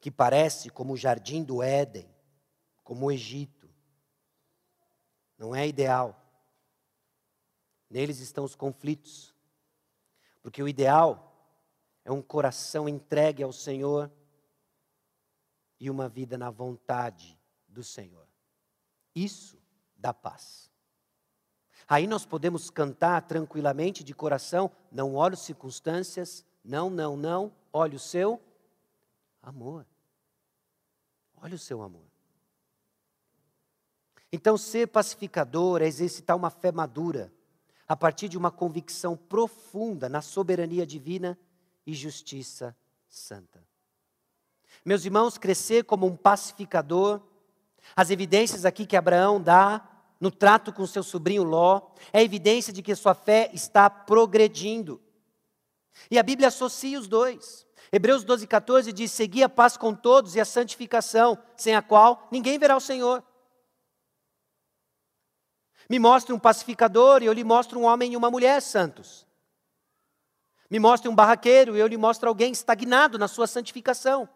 que parece como o jardim do Éden, como o Egito, não é ideal. Neles estão os conflitos. Porque o ideal é um coração entregue ao Senhor e uma vida na vontade do Senhor. Isso dá paz. Aí nós podemos cantar tranquilamente de coração, não olho circunstâncias, não, não, não, olhe o seu amor. Olha o seu amor. Então, ser pacificador é exercitar uma fé madura, a partir de uma convicção profunda na soberania divina e justiça santa. Meus irmãos, crescer como um pacificador as evidências aqui que Abraão dá no trato com seu sobrinho Ló é evidência de que sua fé está progredindo. E a Bíblia associa os dois. Hebreus 12, 14 diz: Segui a paz com todos e a santificação, sem a qual ninguém verá o Senhor. Me mostre um pacificador e eu lhe mostro um homem e uma mulher santos. Me mostre um barraqueiro e eu lhe mostro alguém estagnado na sua santificação.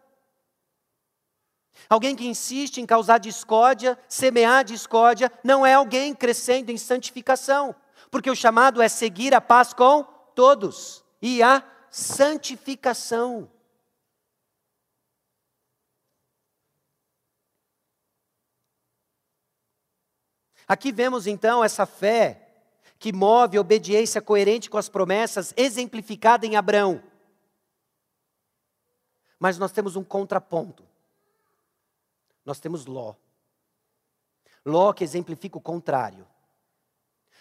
Alguém que insiste em causar discórdia, semear discórdia, não é alguém crescendo em santificação, porque o chamado é seguir a paz com todos e a santificação. Aqui vemos então essa fé que move a obediência coerente com as promessas, exemplificada em Abraão. Mas nós temos um contraponto nós temos Ló. Ló que exemplifica o contrário.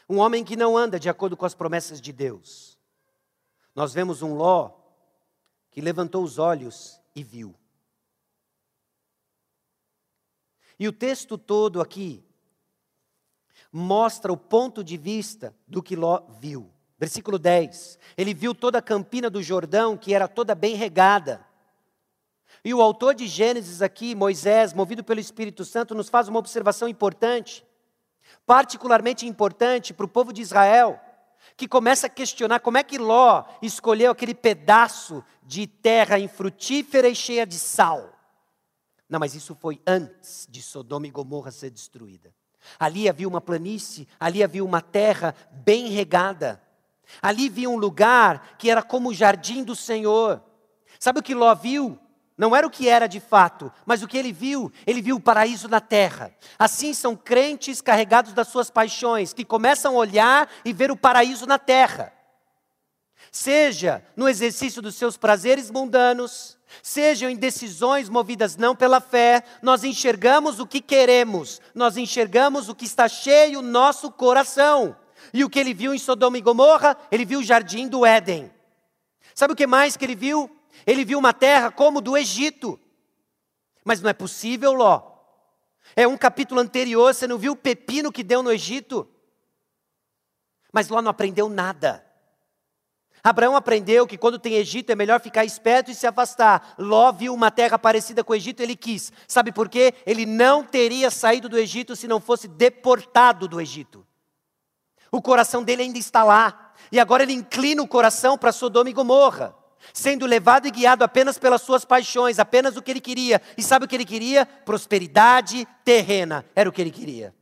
Um homem que não anda de acordo com as promessas de Deus. Nós vemos um Ló que levantou os olhos e viu. E o texto todo aqui mostra o ponto de vista do que Ló viu. Versículo 10. Ele viu toda a campina do Jordão, que era toda bem regada. E o autor de Gênesis aqui, Moisés, movido pelo Espírito Santo, nos faz uma observação importante, particularmente importante para o povo de Israel, que começa a questionar como é que Ló escolheu aquele pedaço de terra infrutífera e cheia de sal. Não, mas isso foi antes de Sodoma e Gomorra ser destruída. Ali havia uma planície, ali havia uma terra bem regada. Ali havia um lugar que era como o jardim do Senhor. Sabe o que Ló viu? Não era o que era de fato, mas o que ele viu, ele viu o paraíso na terra. Assim são crentes carregados das suas paixões, que começam a olhar e ver o paraíso na terra. Seja no exercício dos seus prazeres mundanos, sejam em decisões movidas não pela fé, nós enxergamos o que queremos, nós enxergamos o que está cheio no nosso coração. E o que ele viu em Sodoma e Gomorra, ele viu o jardim do Éden. Sabe o que mais que ele viu? Ele viu uma terra como do Egito. Mas não é possível, Ló. É um capítulo anterior, você não viu o pepino que deu no Egito? Mas Ló não aprendeu nada. Abraão aprendeu que quando tem Egito é melhor ficar esperto e se afastar. Ló viu uma terra parecida com o Egito, ele quis. Sabe por quê? Ele não teria saído do Egito se não fosse deportado do Egito. O coração dele ainda está lá. E agora ele inclina o coração para Sodoma e Gomorra, sendo levado e guiado apenas pelas suas paixões, apenas o que ele queria. E sabe o que ele queria? Prosperidade terrena. Era o que ele queria.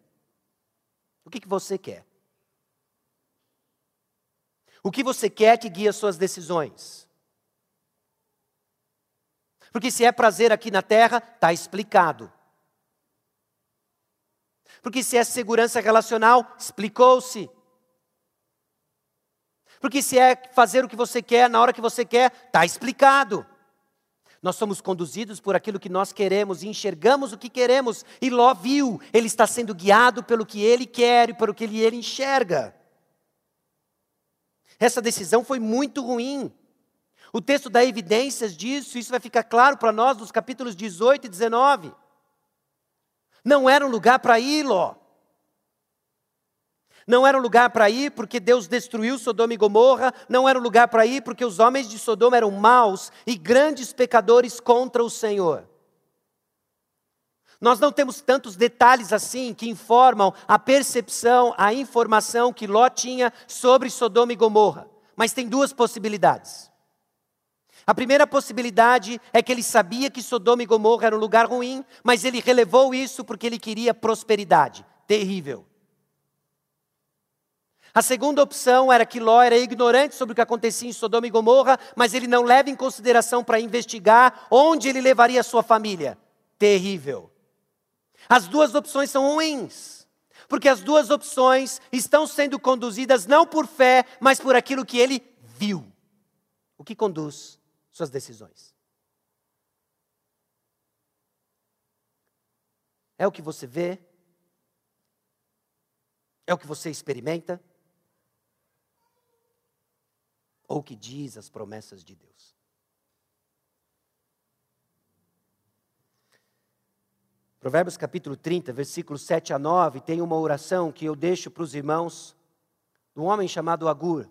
O que, que você quer? O que você quer que guie as suas decisões? Porque se é prazer aqui na terra, está explicado. Porque se é segurança relacional, explicou-se. Porque se é fazer o que você quer na hora que você quer, está explicado. Nós somos conduzidos por aquilo que nós queremos e enxergamos o que queremos. E Ló viu, ele está sendo guiado pelo que ele quer e pelo que ele enxerga. Essa decisão foi muito ruim. O texto dá evidências disso, isso vai ficar claro para nós nos capítulos 18 e 19. Não era um lugar para ir, Ló. Não era um lugar para ir porque Deus destruiu Sodoma e Gomorra, não era um lugar para ir porque os homens de Sodoma eram maus e grandes pecadores contra o Senhor. Nós não temos tantos detalhes assim que informam a percepção, a informação que Ló tinha sobre Sodoma e Gomorra. Mas tem duas possibilidades. A primeira possibilidade é que ele sabia que Sodoma e Gomorra era um lugar ruim, mas ele relevou isso porque ele queria prosperidade. Terrível. A segunda opção era que Ló era ignorante sobre o que acontecia em Sodoma e Gomorra, mas ele não leva em consideração para investigar onde ele levaria a sua família. Terrível. As duas opções são ruins, porque as duas opções estão sendo conduzidas não por fé, mas por aquilo que ele viu. O que conduz suas decisões? É o que você vê? É o que você experimenta? Ou que diz as promessas de Deus? Provérbios capítulo 30, versículos 7 a 9, tem uma oração que eu deixo para os irmãos, de um homem chamado Agur,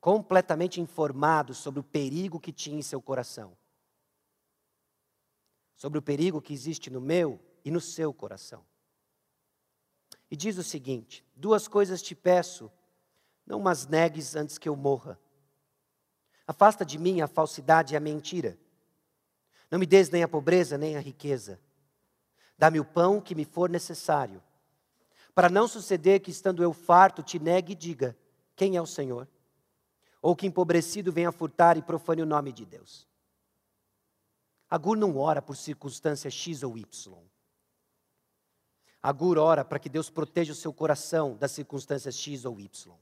completamente informado sobre o perigo que tinha em seu coração, sobre o perigo que existe no meu e no seu coração. E diz o seguinte: Duas coisas te peço, não mas negues antes que eu morra. Afasta de mim a falsidade e a mentira não me des nem a pobreza, nem a riqueza. Dá-me o pão que me for necessário. Para não suceder que, estando eu farto, te negue e diga: Quem é o Senhor? Ou que empobrecido venha furtar e profane o nome de Deus. Agur não ora por circunstância X ou Y. Agur ora para que Deus proteja o seu coração das circunstâncias X ou Y.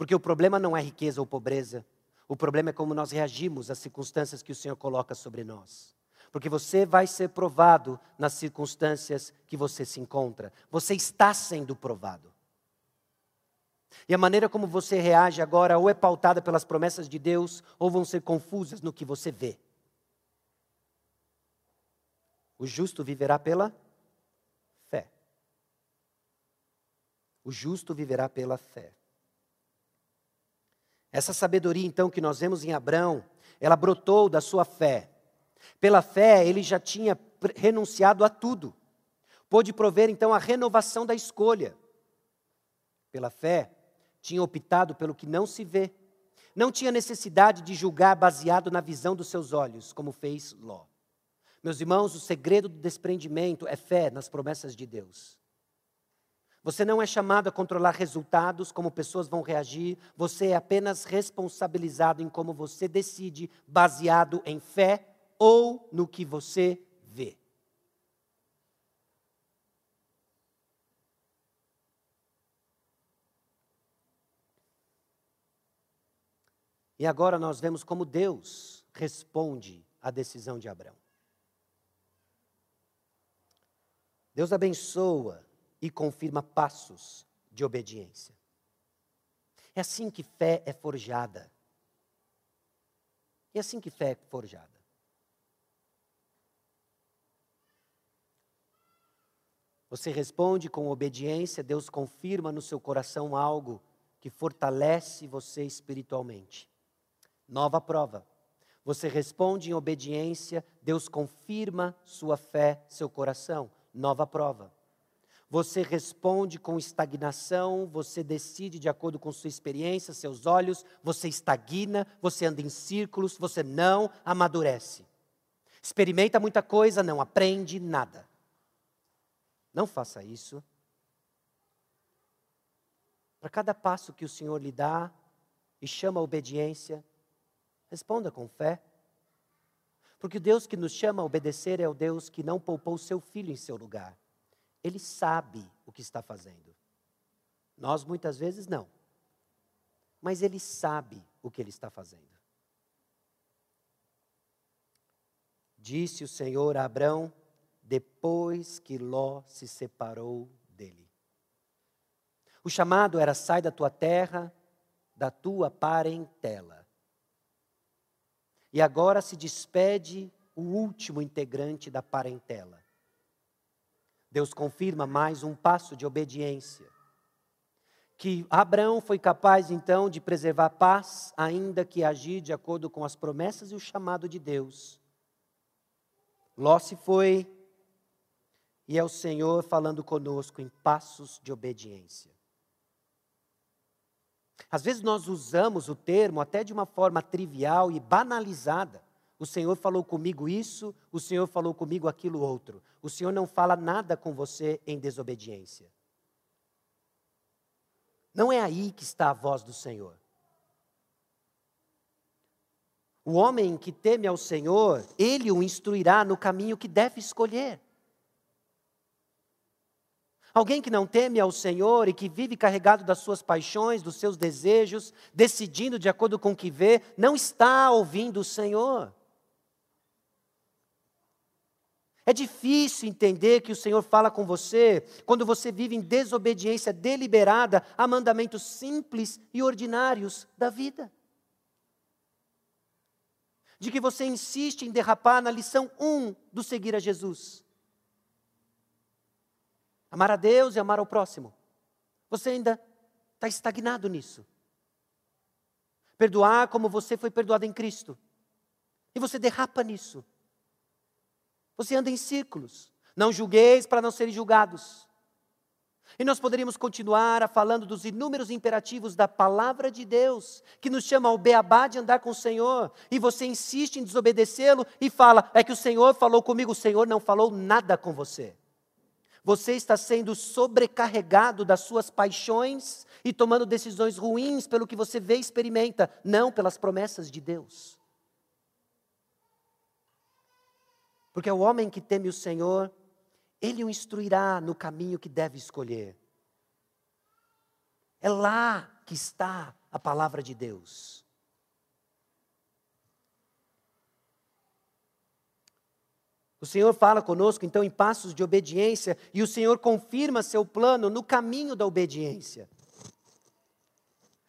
Porque o problema não é riqueza ou pobreza, o problema é como nós reagimos às circunstâncias que o Senhor coloca sobre nós. Porque você vai ser provado nas circunstâncias que você se encontra. Você está sendo provado. E a maneira como você reage agora ou é pautada pelas promessas de Deus, ou vão ser confusas no que você vê. O justo viverá pela fé. O justo viverá pela fé. Essa sabedoria, então, que nós vemos em Abraão, ela brotou da sua fé. Pela fé, ele já tinha renunciado a tudo. Pôde prover, então, a renovação da escolha. Pela fé, tinha optado pelo que não se vê. Não tinha necessidade de julgar baseado na visão dos seus olhos, como fez Ló. Meus irmãos, o segredo do desprendimento é fé nas promessas de Deus. Você não é chamado a controlar resultados, como pessoas vão reagir, você é apenas responsabilizado em como você decide, baseado em fé ou no que você vê. E agora nós vemos como Deus responde à decisão de Abraão. Deus abençoa e confirma passos de obediência. É assim que fé é forjada. É assim que fé é forjada. Você responde com obediência, Deus confirma no seu coração algo que fortalece você espiritualmente. Nova prova. Você responde em obediência, Deus confirma sua fé, seu coração. Nova prova. Você responde com estagnação, você decide de acordo com sua experiência, seus olhos, você estagna, você anda em círculos, você não amadurece. Experimenta muita coisa, não aprende nada. Não faça isso. Para cada passo que o Senhor lhe dá e chama a obediência, responda com fé. Porque o Deus que nos chama a obedecer é o Deus que não poupou seu filho em seu lugar. Ele sabe o que está fazendo. Nós muitas vezes não. Mas ele sabe o que ele está fazendo. Disse o Senhor a Abrão depois que Ló se separou dele. O chamado era: sai da tua terra, da tua parentela. E agora se despede o último integrante da parentela. Deus confirma mais um passo de obediência. Que Abraão foi capaz então de preservar paz, ainda que agir de acordo com as promessas e o chamado de Deus. Ló se foi, e é o Senhor falando conosco em passos de obediência. Às vezes nós usamos o termo até de uma forma trivial e banalizada. O Senhor falou comigo isso, o Senhor falou comigo aquilo outro. O Senhor não fala nada com você em desobediência. Não é aí que está a voz do Senhor. O homem que teme ao Senhor, ele o instruirá no caminho que deve escolher. Alguém que não teme ao Senhor e que vive carregado das suas paixões, dos seus desejos, decidindo de acordo com o que vê, não está ouvindo o Senhor. É difícil entender que o Senhor fala com você quando você vive em desobediência deliberada a mandamentos simples e ordinários da vida. De que você insiste em derrapar na lição 1 um do seguir a Jesus. Amar a Deus e amar ao próximo. Você ainda está estagnado nisso. Perdoar como você foi perdoado em Cristo. E você derrapa nisso. Você anda em círculos. Não julgueis para não serem julgados. E nós poderíamos continuar falando dos inúmeros imperativos da palavra de Deus, que nos chama ao beabá de andar com o Senhor, e você insiste em desobedecê-lo e fala: é que o Senhor falou comigo, o Senhor não falou nada com você. Você está sendo sobrecarregado das suas paixões e tomando decisões ruins pelo que você vê e experimenta, não pelas promessas de Deus. Porque o homem que teme o Senhor, ele o instruirá no caminho que deve escolher. É lá que está a palavra de Deus. O Senhor fala conosco, então, em passos de obediência, e o Senhor confirma seu plano no caminho da obediência.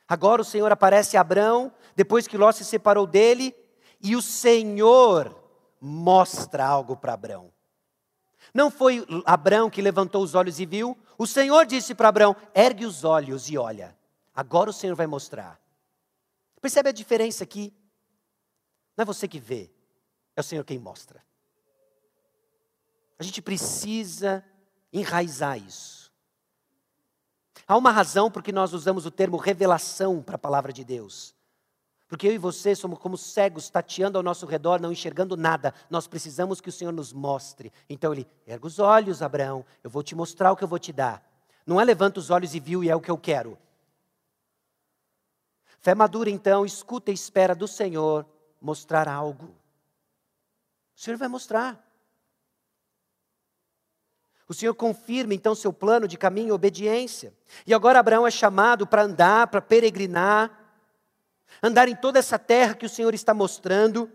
Agora o Senhor aparece a Abrão, depois que Ló se separou dele, e o Senhor mostra algo para Abrão. Não foi Abrão que levantou os olhos e viu, o Senhor disse para Abrão: ergue os olhos e olha. Agora o Senhor vai mostrar. Percebe a diferença aqui? Não é você que vê, é o Senhor quem mostra. A gente precisa enraizar isso. Há uma razão por que nós usamos o termo revelação para a palavra de Deus. Porque eu e você somos como cegos, tateando ao nosso redor, não enxergando nada. Nós precisamos que o Senhor nos mostre. Então ele, erga os olhos, Abraão, eu vou te mostrar o que eu vou te dar. Não é levanta os olhos e viu e é o que eu quero. Fé madura, então, escuta e espera do Senhor mostrar algo. O Senhor vai mostrar. O Senhor confirma então seu plano de caminho e obediência. E agora Abraão é chamado para andar, para peregrinar, andar em toda essa terra que o Senhor está mostrando.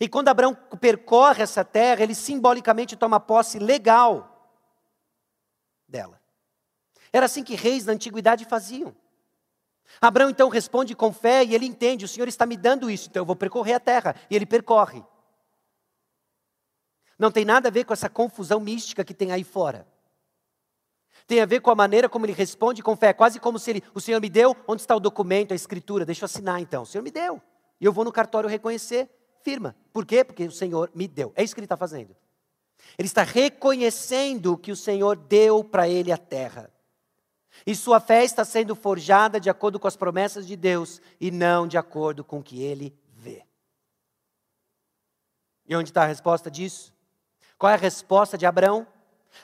E quando Abraão percorre essa terra, ele simbolicamente toma posse legal dela. Era assim que reis da antiguidade faziam. Abraão então responde com fé e ele entende: o Senhor está me dando isso, então eu vou percorrer a terra. E ele percorre. Não tem nada a ver com essa confusão mística que tem aí fora. Tem a ver com a maneira como ele responde com fé, quase como se ele, o Senhor me deu, onde está o documento, a escritura? Deixa eu assinar então. O Senhor me deu. E eu vou no cartório reconhecer, firma. Por quê? Porque o Senhor me deu. É isso que ele está fazendo. Ele está reconhecendo que o Senhor deu para ele a terra. E sua fé está sendo forjada de acordo com as promessas de Deus e não de acordo com o que ele vê. E onde está a resposta disso? Qual é a resposta de Abraão?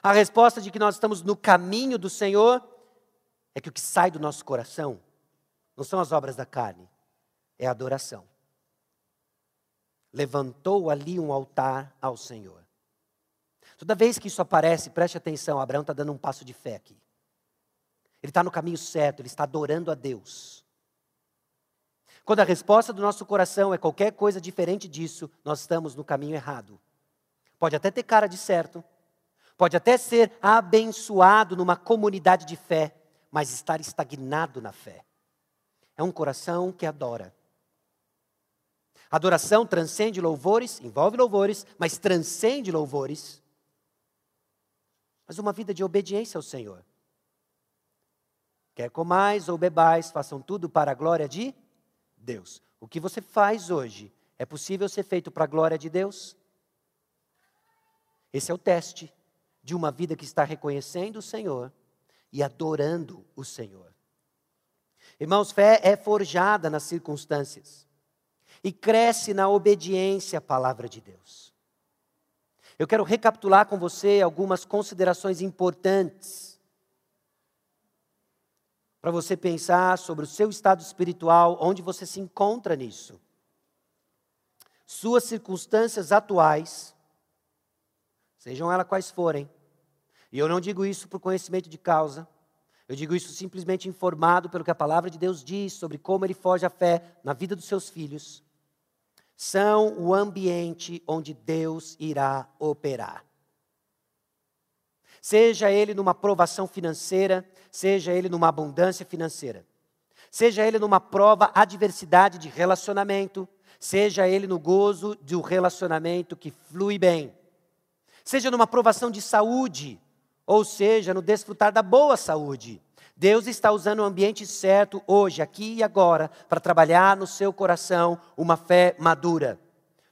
A resposta de que nós estamos no caminho do Senhor é que o que sai do nosso coração não são as obras da carne, é a adoração. Levantou ali um altar ao Senhor. Toda vez que isso aparece, preste atenção, Abraão está dando um passo de fé aqui. Ele está no caminho certo, ele está adorando a Deus. Quando a resposta do nosso coração é qualquer coisa diferente disso, nós estamos no caminho errado. Pode até ter cara de certo, pode até ser abençoado numa comunidade de fé, mas estar estagnado na fé. É um coração que adora. Adoração transcende louvores, envolve louvores, mas transcende louvores. Mas uma vida de obediência ao Senhor. Quer comais ou bebais, façam tudo para a glória de Deus. O que você faz hoje é possível ser feito para a glória de Deus? Esse é o teste de uma vida que está reconhecendo o Senhor e adorando o Senhor. Irmãos, fé é forjada nas circunstâncias e cresce na obediência à palavra de Deus. Eu quero recapitular com você algumas considerações importantes para você pensar sobre o seu estado espiritual, onde você se encontra nisso. Suas circunstâncias atuais, sejam elas quais forem, e eu não digo isso por conhecimento de causa, eu digo isso simplesmente informado pelo que a palavra de Deus diz sobre como ele foge a fé na vida dos seus filhos, são o ambiente onde Deus irá operar. Seja ele numa provação financeira, seja ele numa abundância financeira, seja ele numa prova, adversidade de relacionamento, seja ele no gozo de um relacionamento que flui bem, seja numa provação de saúde, ou seja, no desfrutar da boa saúde. Deus está usando o ambiente certo hoje, aqui e agora, para trabalhar no seu coração uma fé madura.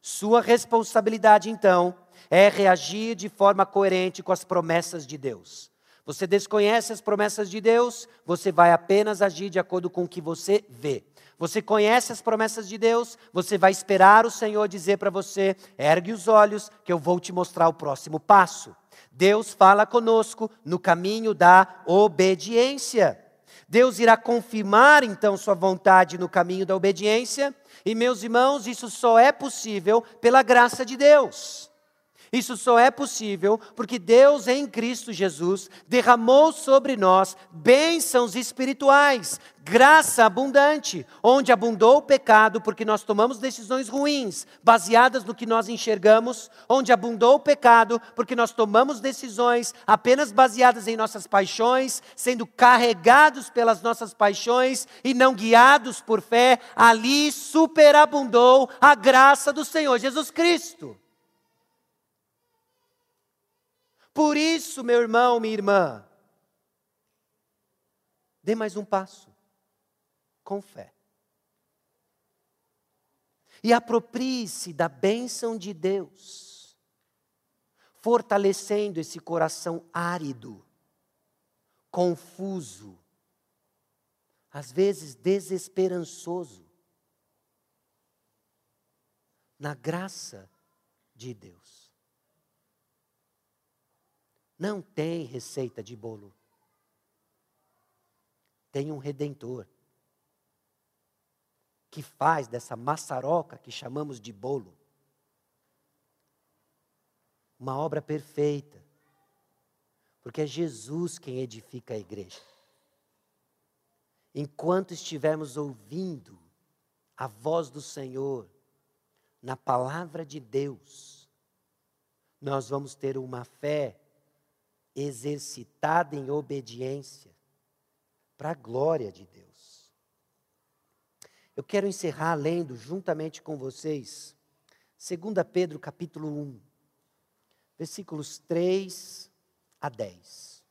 Sua responsabilidade, então, é reagir de forma coerente com as promessas de Deus. Você desconhece as promessas de Deus, você vai apenas agir de acordo com o que você vê. Você conhece as promessas de Deus, você vai esperar o Senhor dizer para você: ergue os olhos, que eu vou te mostrar o próximo passo. Deus fala conosco no caminho da obediência. Deus irá confirmar então sua vontade no caminho da obediência, e meus irmãos, isso só é possível pela graça de Deus. Isso só é possível porque Deus em Cristo Jesus derramou sobre nós bênçãos espirituais, graça abundante, onde abundou o pecado porque nós tomamos decisões ruins, baseadas no que nós enxergamos, onde abundou o pecado porque nós tomamos decisões apenas baseadas em nossas paixões, sendo carregados pelas nossas paixões e não guiados por fé, ali superabundou a graça do Senhor Jesus Cristo. Por isso, meu irmão, minha irmã, dê mais um passo, com fé. E aproprie-se da bênção de Deus, fortalecendo esse coração árido, confuso, às vezes desesperançoso, na graça de Deus. Não tem receita de bolo. Tem um redentor que faz dessa maçaroca que chamamos de bolo uma obra perfeita. Porque é Jesus quem edifica a igreja. Enquanto estivermos ouvindo a voz do Senhor na palavra de Deus, nós vamos ter uma fé exercitada em obediência, para a glória de Deus. Eu quero encerrar lendo juntamente com vocês 2 Pedro capítulo 1. versículos 3 a 10.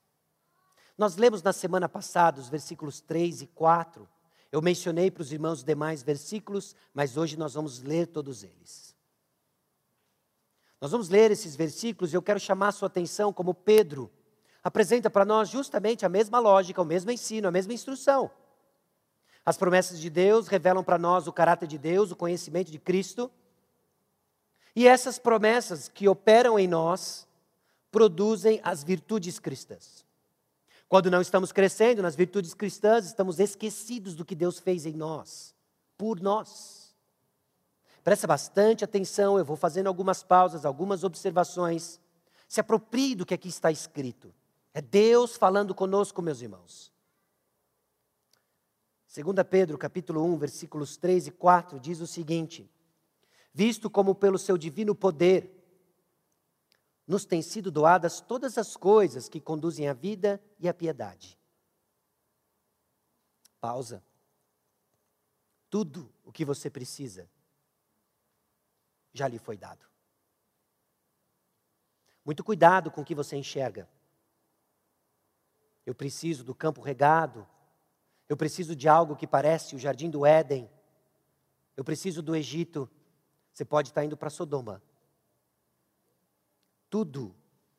Nós lemos na semana passada os versículos 3 e 4. Eu mencionei para os irmãos os demais versículos, mas hoje nós vamos ler todos eles. Nós vamos ler esses versículos e eu quero chamar a sua atenção como Pedro apresenta para nós justamente a mesma lógica, o mesmo ensino, a mesma instrução. As promessas de Deus revelam para nós o caráter de Deus, o conhecimento de Cristo. E essas promessas que operam em nós produzem as virtudes cristãs. Quando não estamos crescendo nas virtudes cristãs, estamos esquecidos do que Deus fez em nós, por nós. Presta bastante atenção, eu vou fazendo algumas pausas, algumas observações. Se aproprie do que aqui está escrito. É Deus falando conosco, meus irmãos. 2 Pedro, capítulo 1, versículos 3 e 4, diz o seguinte: Visto como pelo seu divino poder nos têm sido doadas todas as coisas que conduzem à vida e à piedade. Pausa. Tudo o que você precisa já lhe foi dado. Muito cuidado com o que você enxerga. Eu preciso do campo regado. Eu preciso de algo que parece o jardim do Éden. Eu preciso do Egito. Você pode estar indo para Sodoma. Tudo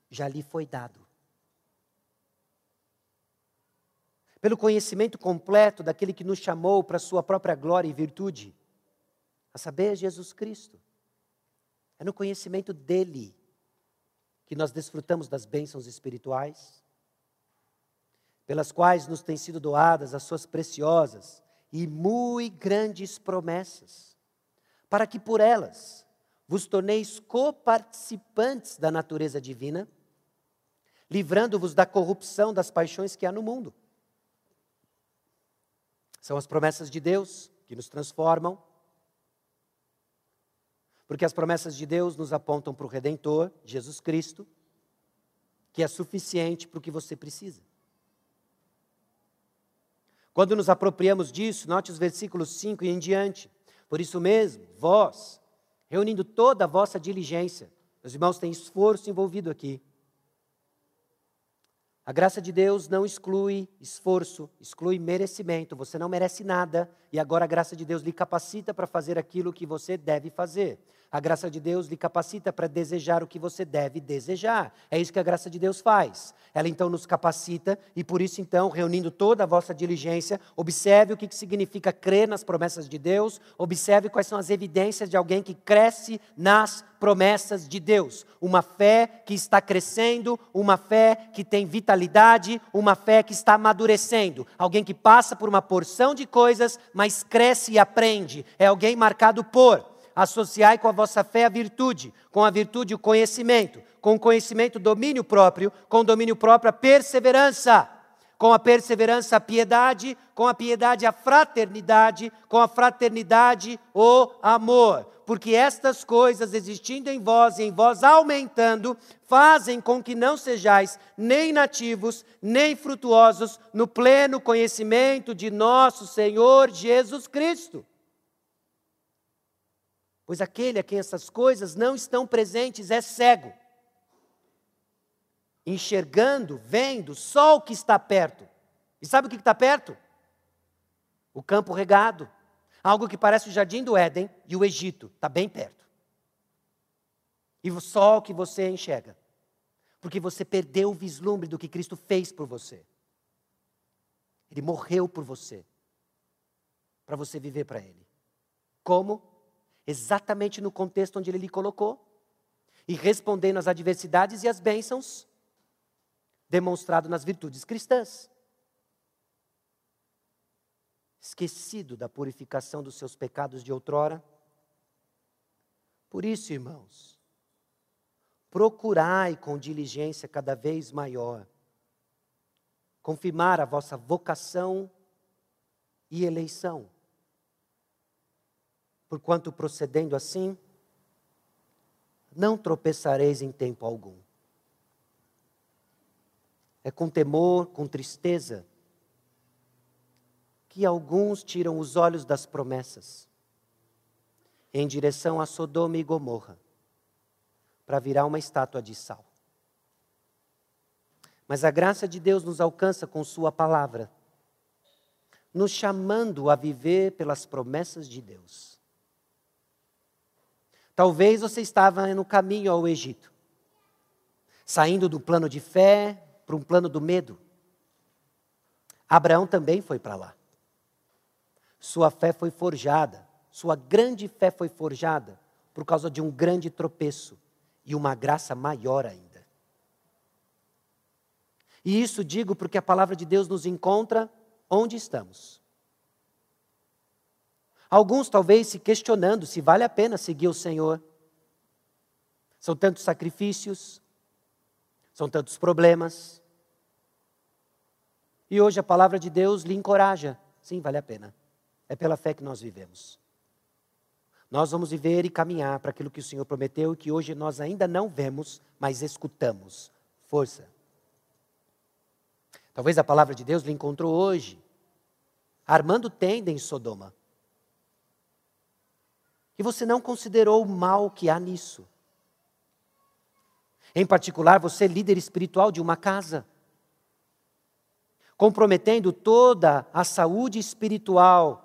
já lhe foi dado. Pelo conhecimento completo daquele que nos chamou para a sua própria glória e virtude, a saber, Jesus Cristo. É no conhecimento dele que nós desfrutamos das bênçãos espirituais, pelas quais nos têm sido doadas as suas preciosas e muito grandes promessas, para que por elas vos torneis coparticipantes da natureza divina, livrando-vos da corrupção das paixões que há no mundo. São as promessas de Deus que nos transformam, porque as promessas de Deus nos apontam para o Redentor, Jesus Cristo, que é suficiente para o que você precisa. Quando nos apropriamos disso, note os versículos 5 e em diante. Por isso mesmo, vós, reunindo toda a vossa diligência, os irmãos têm esforço envolvido aqui, a graça de Deus não exclui esforço, exclui merecimento. Você não merece nada e agora a graça de Deus lhe capacita para fazer aquilo que você deve fazer. A graça de Deus lhe capacita para desejar o que você deve desejar. É isso que a graça de Deus faz. Ela então nos capacita e por isso então, reunindo toda a vossa diligência, observe o que significa crer nas promessas de Deus, observe quais são as evidências de alguém que cresce nas promessas de Deus. Uma fé que está crescendo, uma fé que tem vitalidade, uma fé que está amadurecendo. Alguém que passa por uma porção de coisas, mas cresce e aprende. É alguém marcado por. Associai com a vossa fé a virtude, com a virtude o conhecimento, com o conhecimento domínio próprio, com o domínio próprio a perseverança com a perseverança a piedade, com a piedade a fraternidade, com a fraternidade o amor. Porque estas coisas existindo em vós e em vós aumentando, fazem com que não sejais nem nativos, nem frutuosos no pleno conhecimento de nosso Senhor Jesus Cristo. Pois aquele a quem essas coisas não estão presentes é cego enxergando, vendo só o que está perto. E sabe o que está perto? O campo regado. Algo que parece o jardim do Éden e o Egito, está bem perto. E só o que você enxerga. Porque você perdeu o vislumbre do que Cristo fez por você. Ele morreu por você. Para você viver para Ele. Como? Exatamente no contexto onde Ele lhe colocou. E respondendo às adversidades e às bênçãos demonstrado nas virtudes cristãs. Esquecido da purificação dos seus pecados de outrora. Por isso, irmãos, procurai com diligência cada vez maior confirmar a vossa vocação e eleição. Porquanto procedendo assim, não tropeçareis em tempo algum. É com temor, com tristeza, que alguns tiram os olhos das promessas em direção a Sodoma e Gomorra, para virar uma estátua de sal. Mas a graça de Deus nos alcança com Sua palavra, nos chamando a viver pelas promessas de Deus. Talvez você estava no caminho ao Egito, saindo do plano de fé para um plano do medo. Abraão também foi para lá. Sua fé foi forjada, sua grande fé foi forjada por causa de um grande tropeço e uma graça maior ainda. E isso digo porque a palavra de Deus nos encontra onde estamos. Alguns talvez se questionando se vale a pena seguir o Senhor. São tantos sacrifícios, são tantos problemas. E hoje a palavra de Deus lhe encoraja. Sim, vale a pena. É pela fé que nós vivemos. Nós vamos viver e caminhar para aquilo que o Senhor prometeu e que hoje nós ainda não vemos, mas escutamos. Força. Talvez a palavra de Deus lhe encontrou hoje, armando tenda em Sodoma. E você não considerou o mal que há nisso. Em particular, você é líder espiritual de uma casa, comprometendo toda a saúde espiritual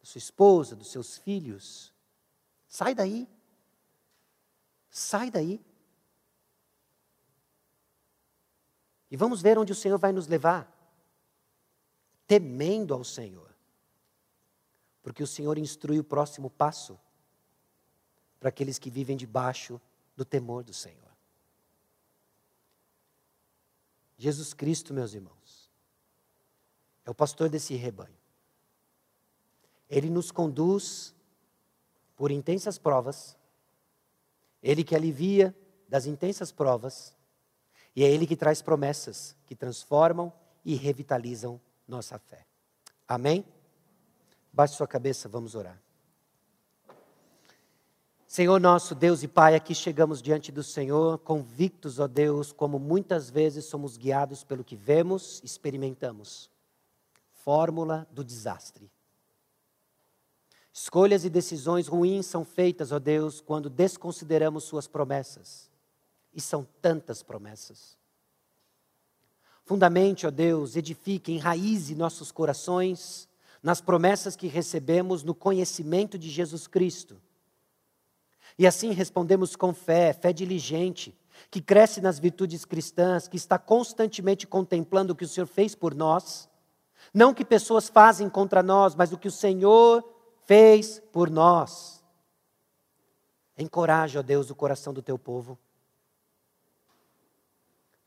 da sua esposa, dos seus filhos. Sai daí. Sai daí. E vamos ver onde o Senhor vai nos levar. Temendo ao Senhor. Porque o Senhor instrui o próximo passo para aqueles que vivem debaixo do temor do Senhor. Jesus Cristo, meus irmãos, é o pastor desse rebanho. Ele nos conduz por intensas provas, Ele que alivia das intensas provas, e é Ele que traz promessas que transformam e revitalizam nossa fé. Amém? Baixe sua cabeça, vamos orar. Senhor nosso Deus e Pai, aqui chegamos diante do Senhor, convictos, ó Deus, como muitas vezes somos guiados pelo que vemos, experimentamos. Fórmula do desastre. Escolhas e decisões ruins são feitas, ó Deus, quando desconsideramos Suas promessas. E são tantas promessas. Fundamente, ó Deus, edifique, enraize nossos corações nas promessas que recebemos no conhecimento de Jesus Cristo. E assim respondemos com fé, fé diligente, que cresce nas virtudes cristãs, que está constantemente contemplando o que o Senhor fez por nós. Não que pessoas fazem contra nós, mas o que o Senhor fez por nós. Encoraja, ó Deus, o coração do teu povo.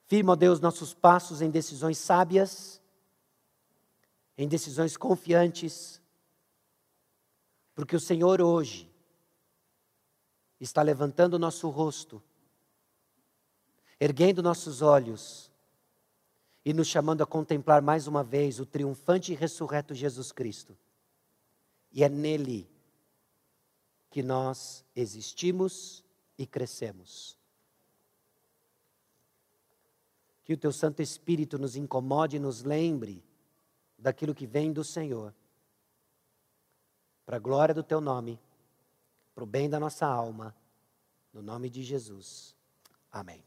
Firma, ó Deus, nossos passos em decisões sábias, em decisões confiantes, porque o Senhor hoje está levantando o nosso rosto, erguendo nossos olhos e nos chamando a contemplar mais uma vez o triunfante e ressurreto Jesus Cristo. E é nele que nós existimos e crescemos. Que o teu Santo Espírito nos incomode e nos lembre daquilo que vem do Senhor, para a glória do teu nome, para o bem da nossa alma, no nome de Jesus. Amém.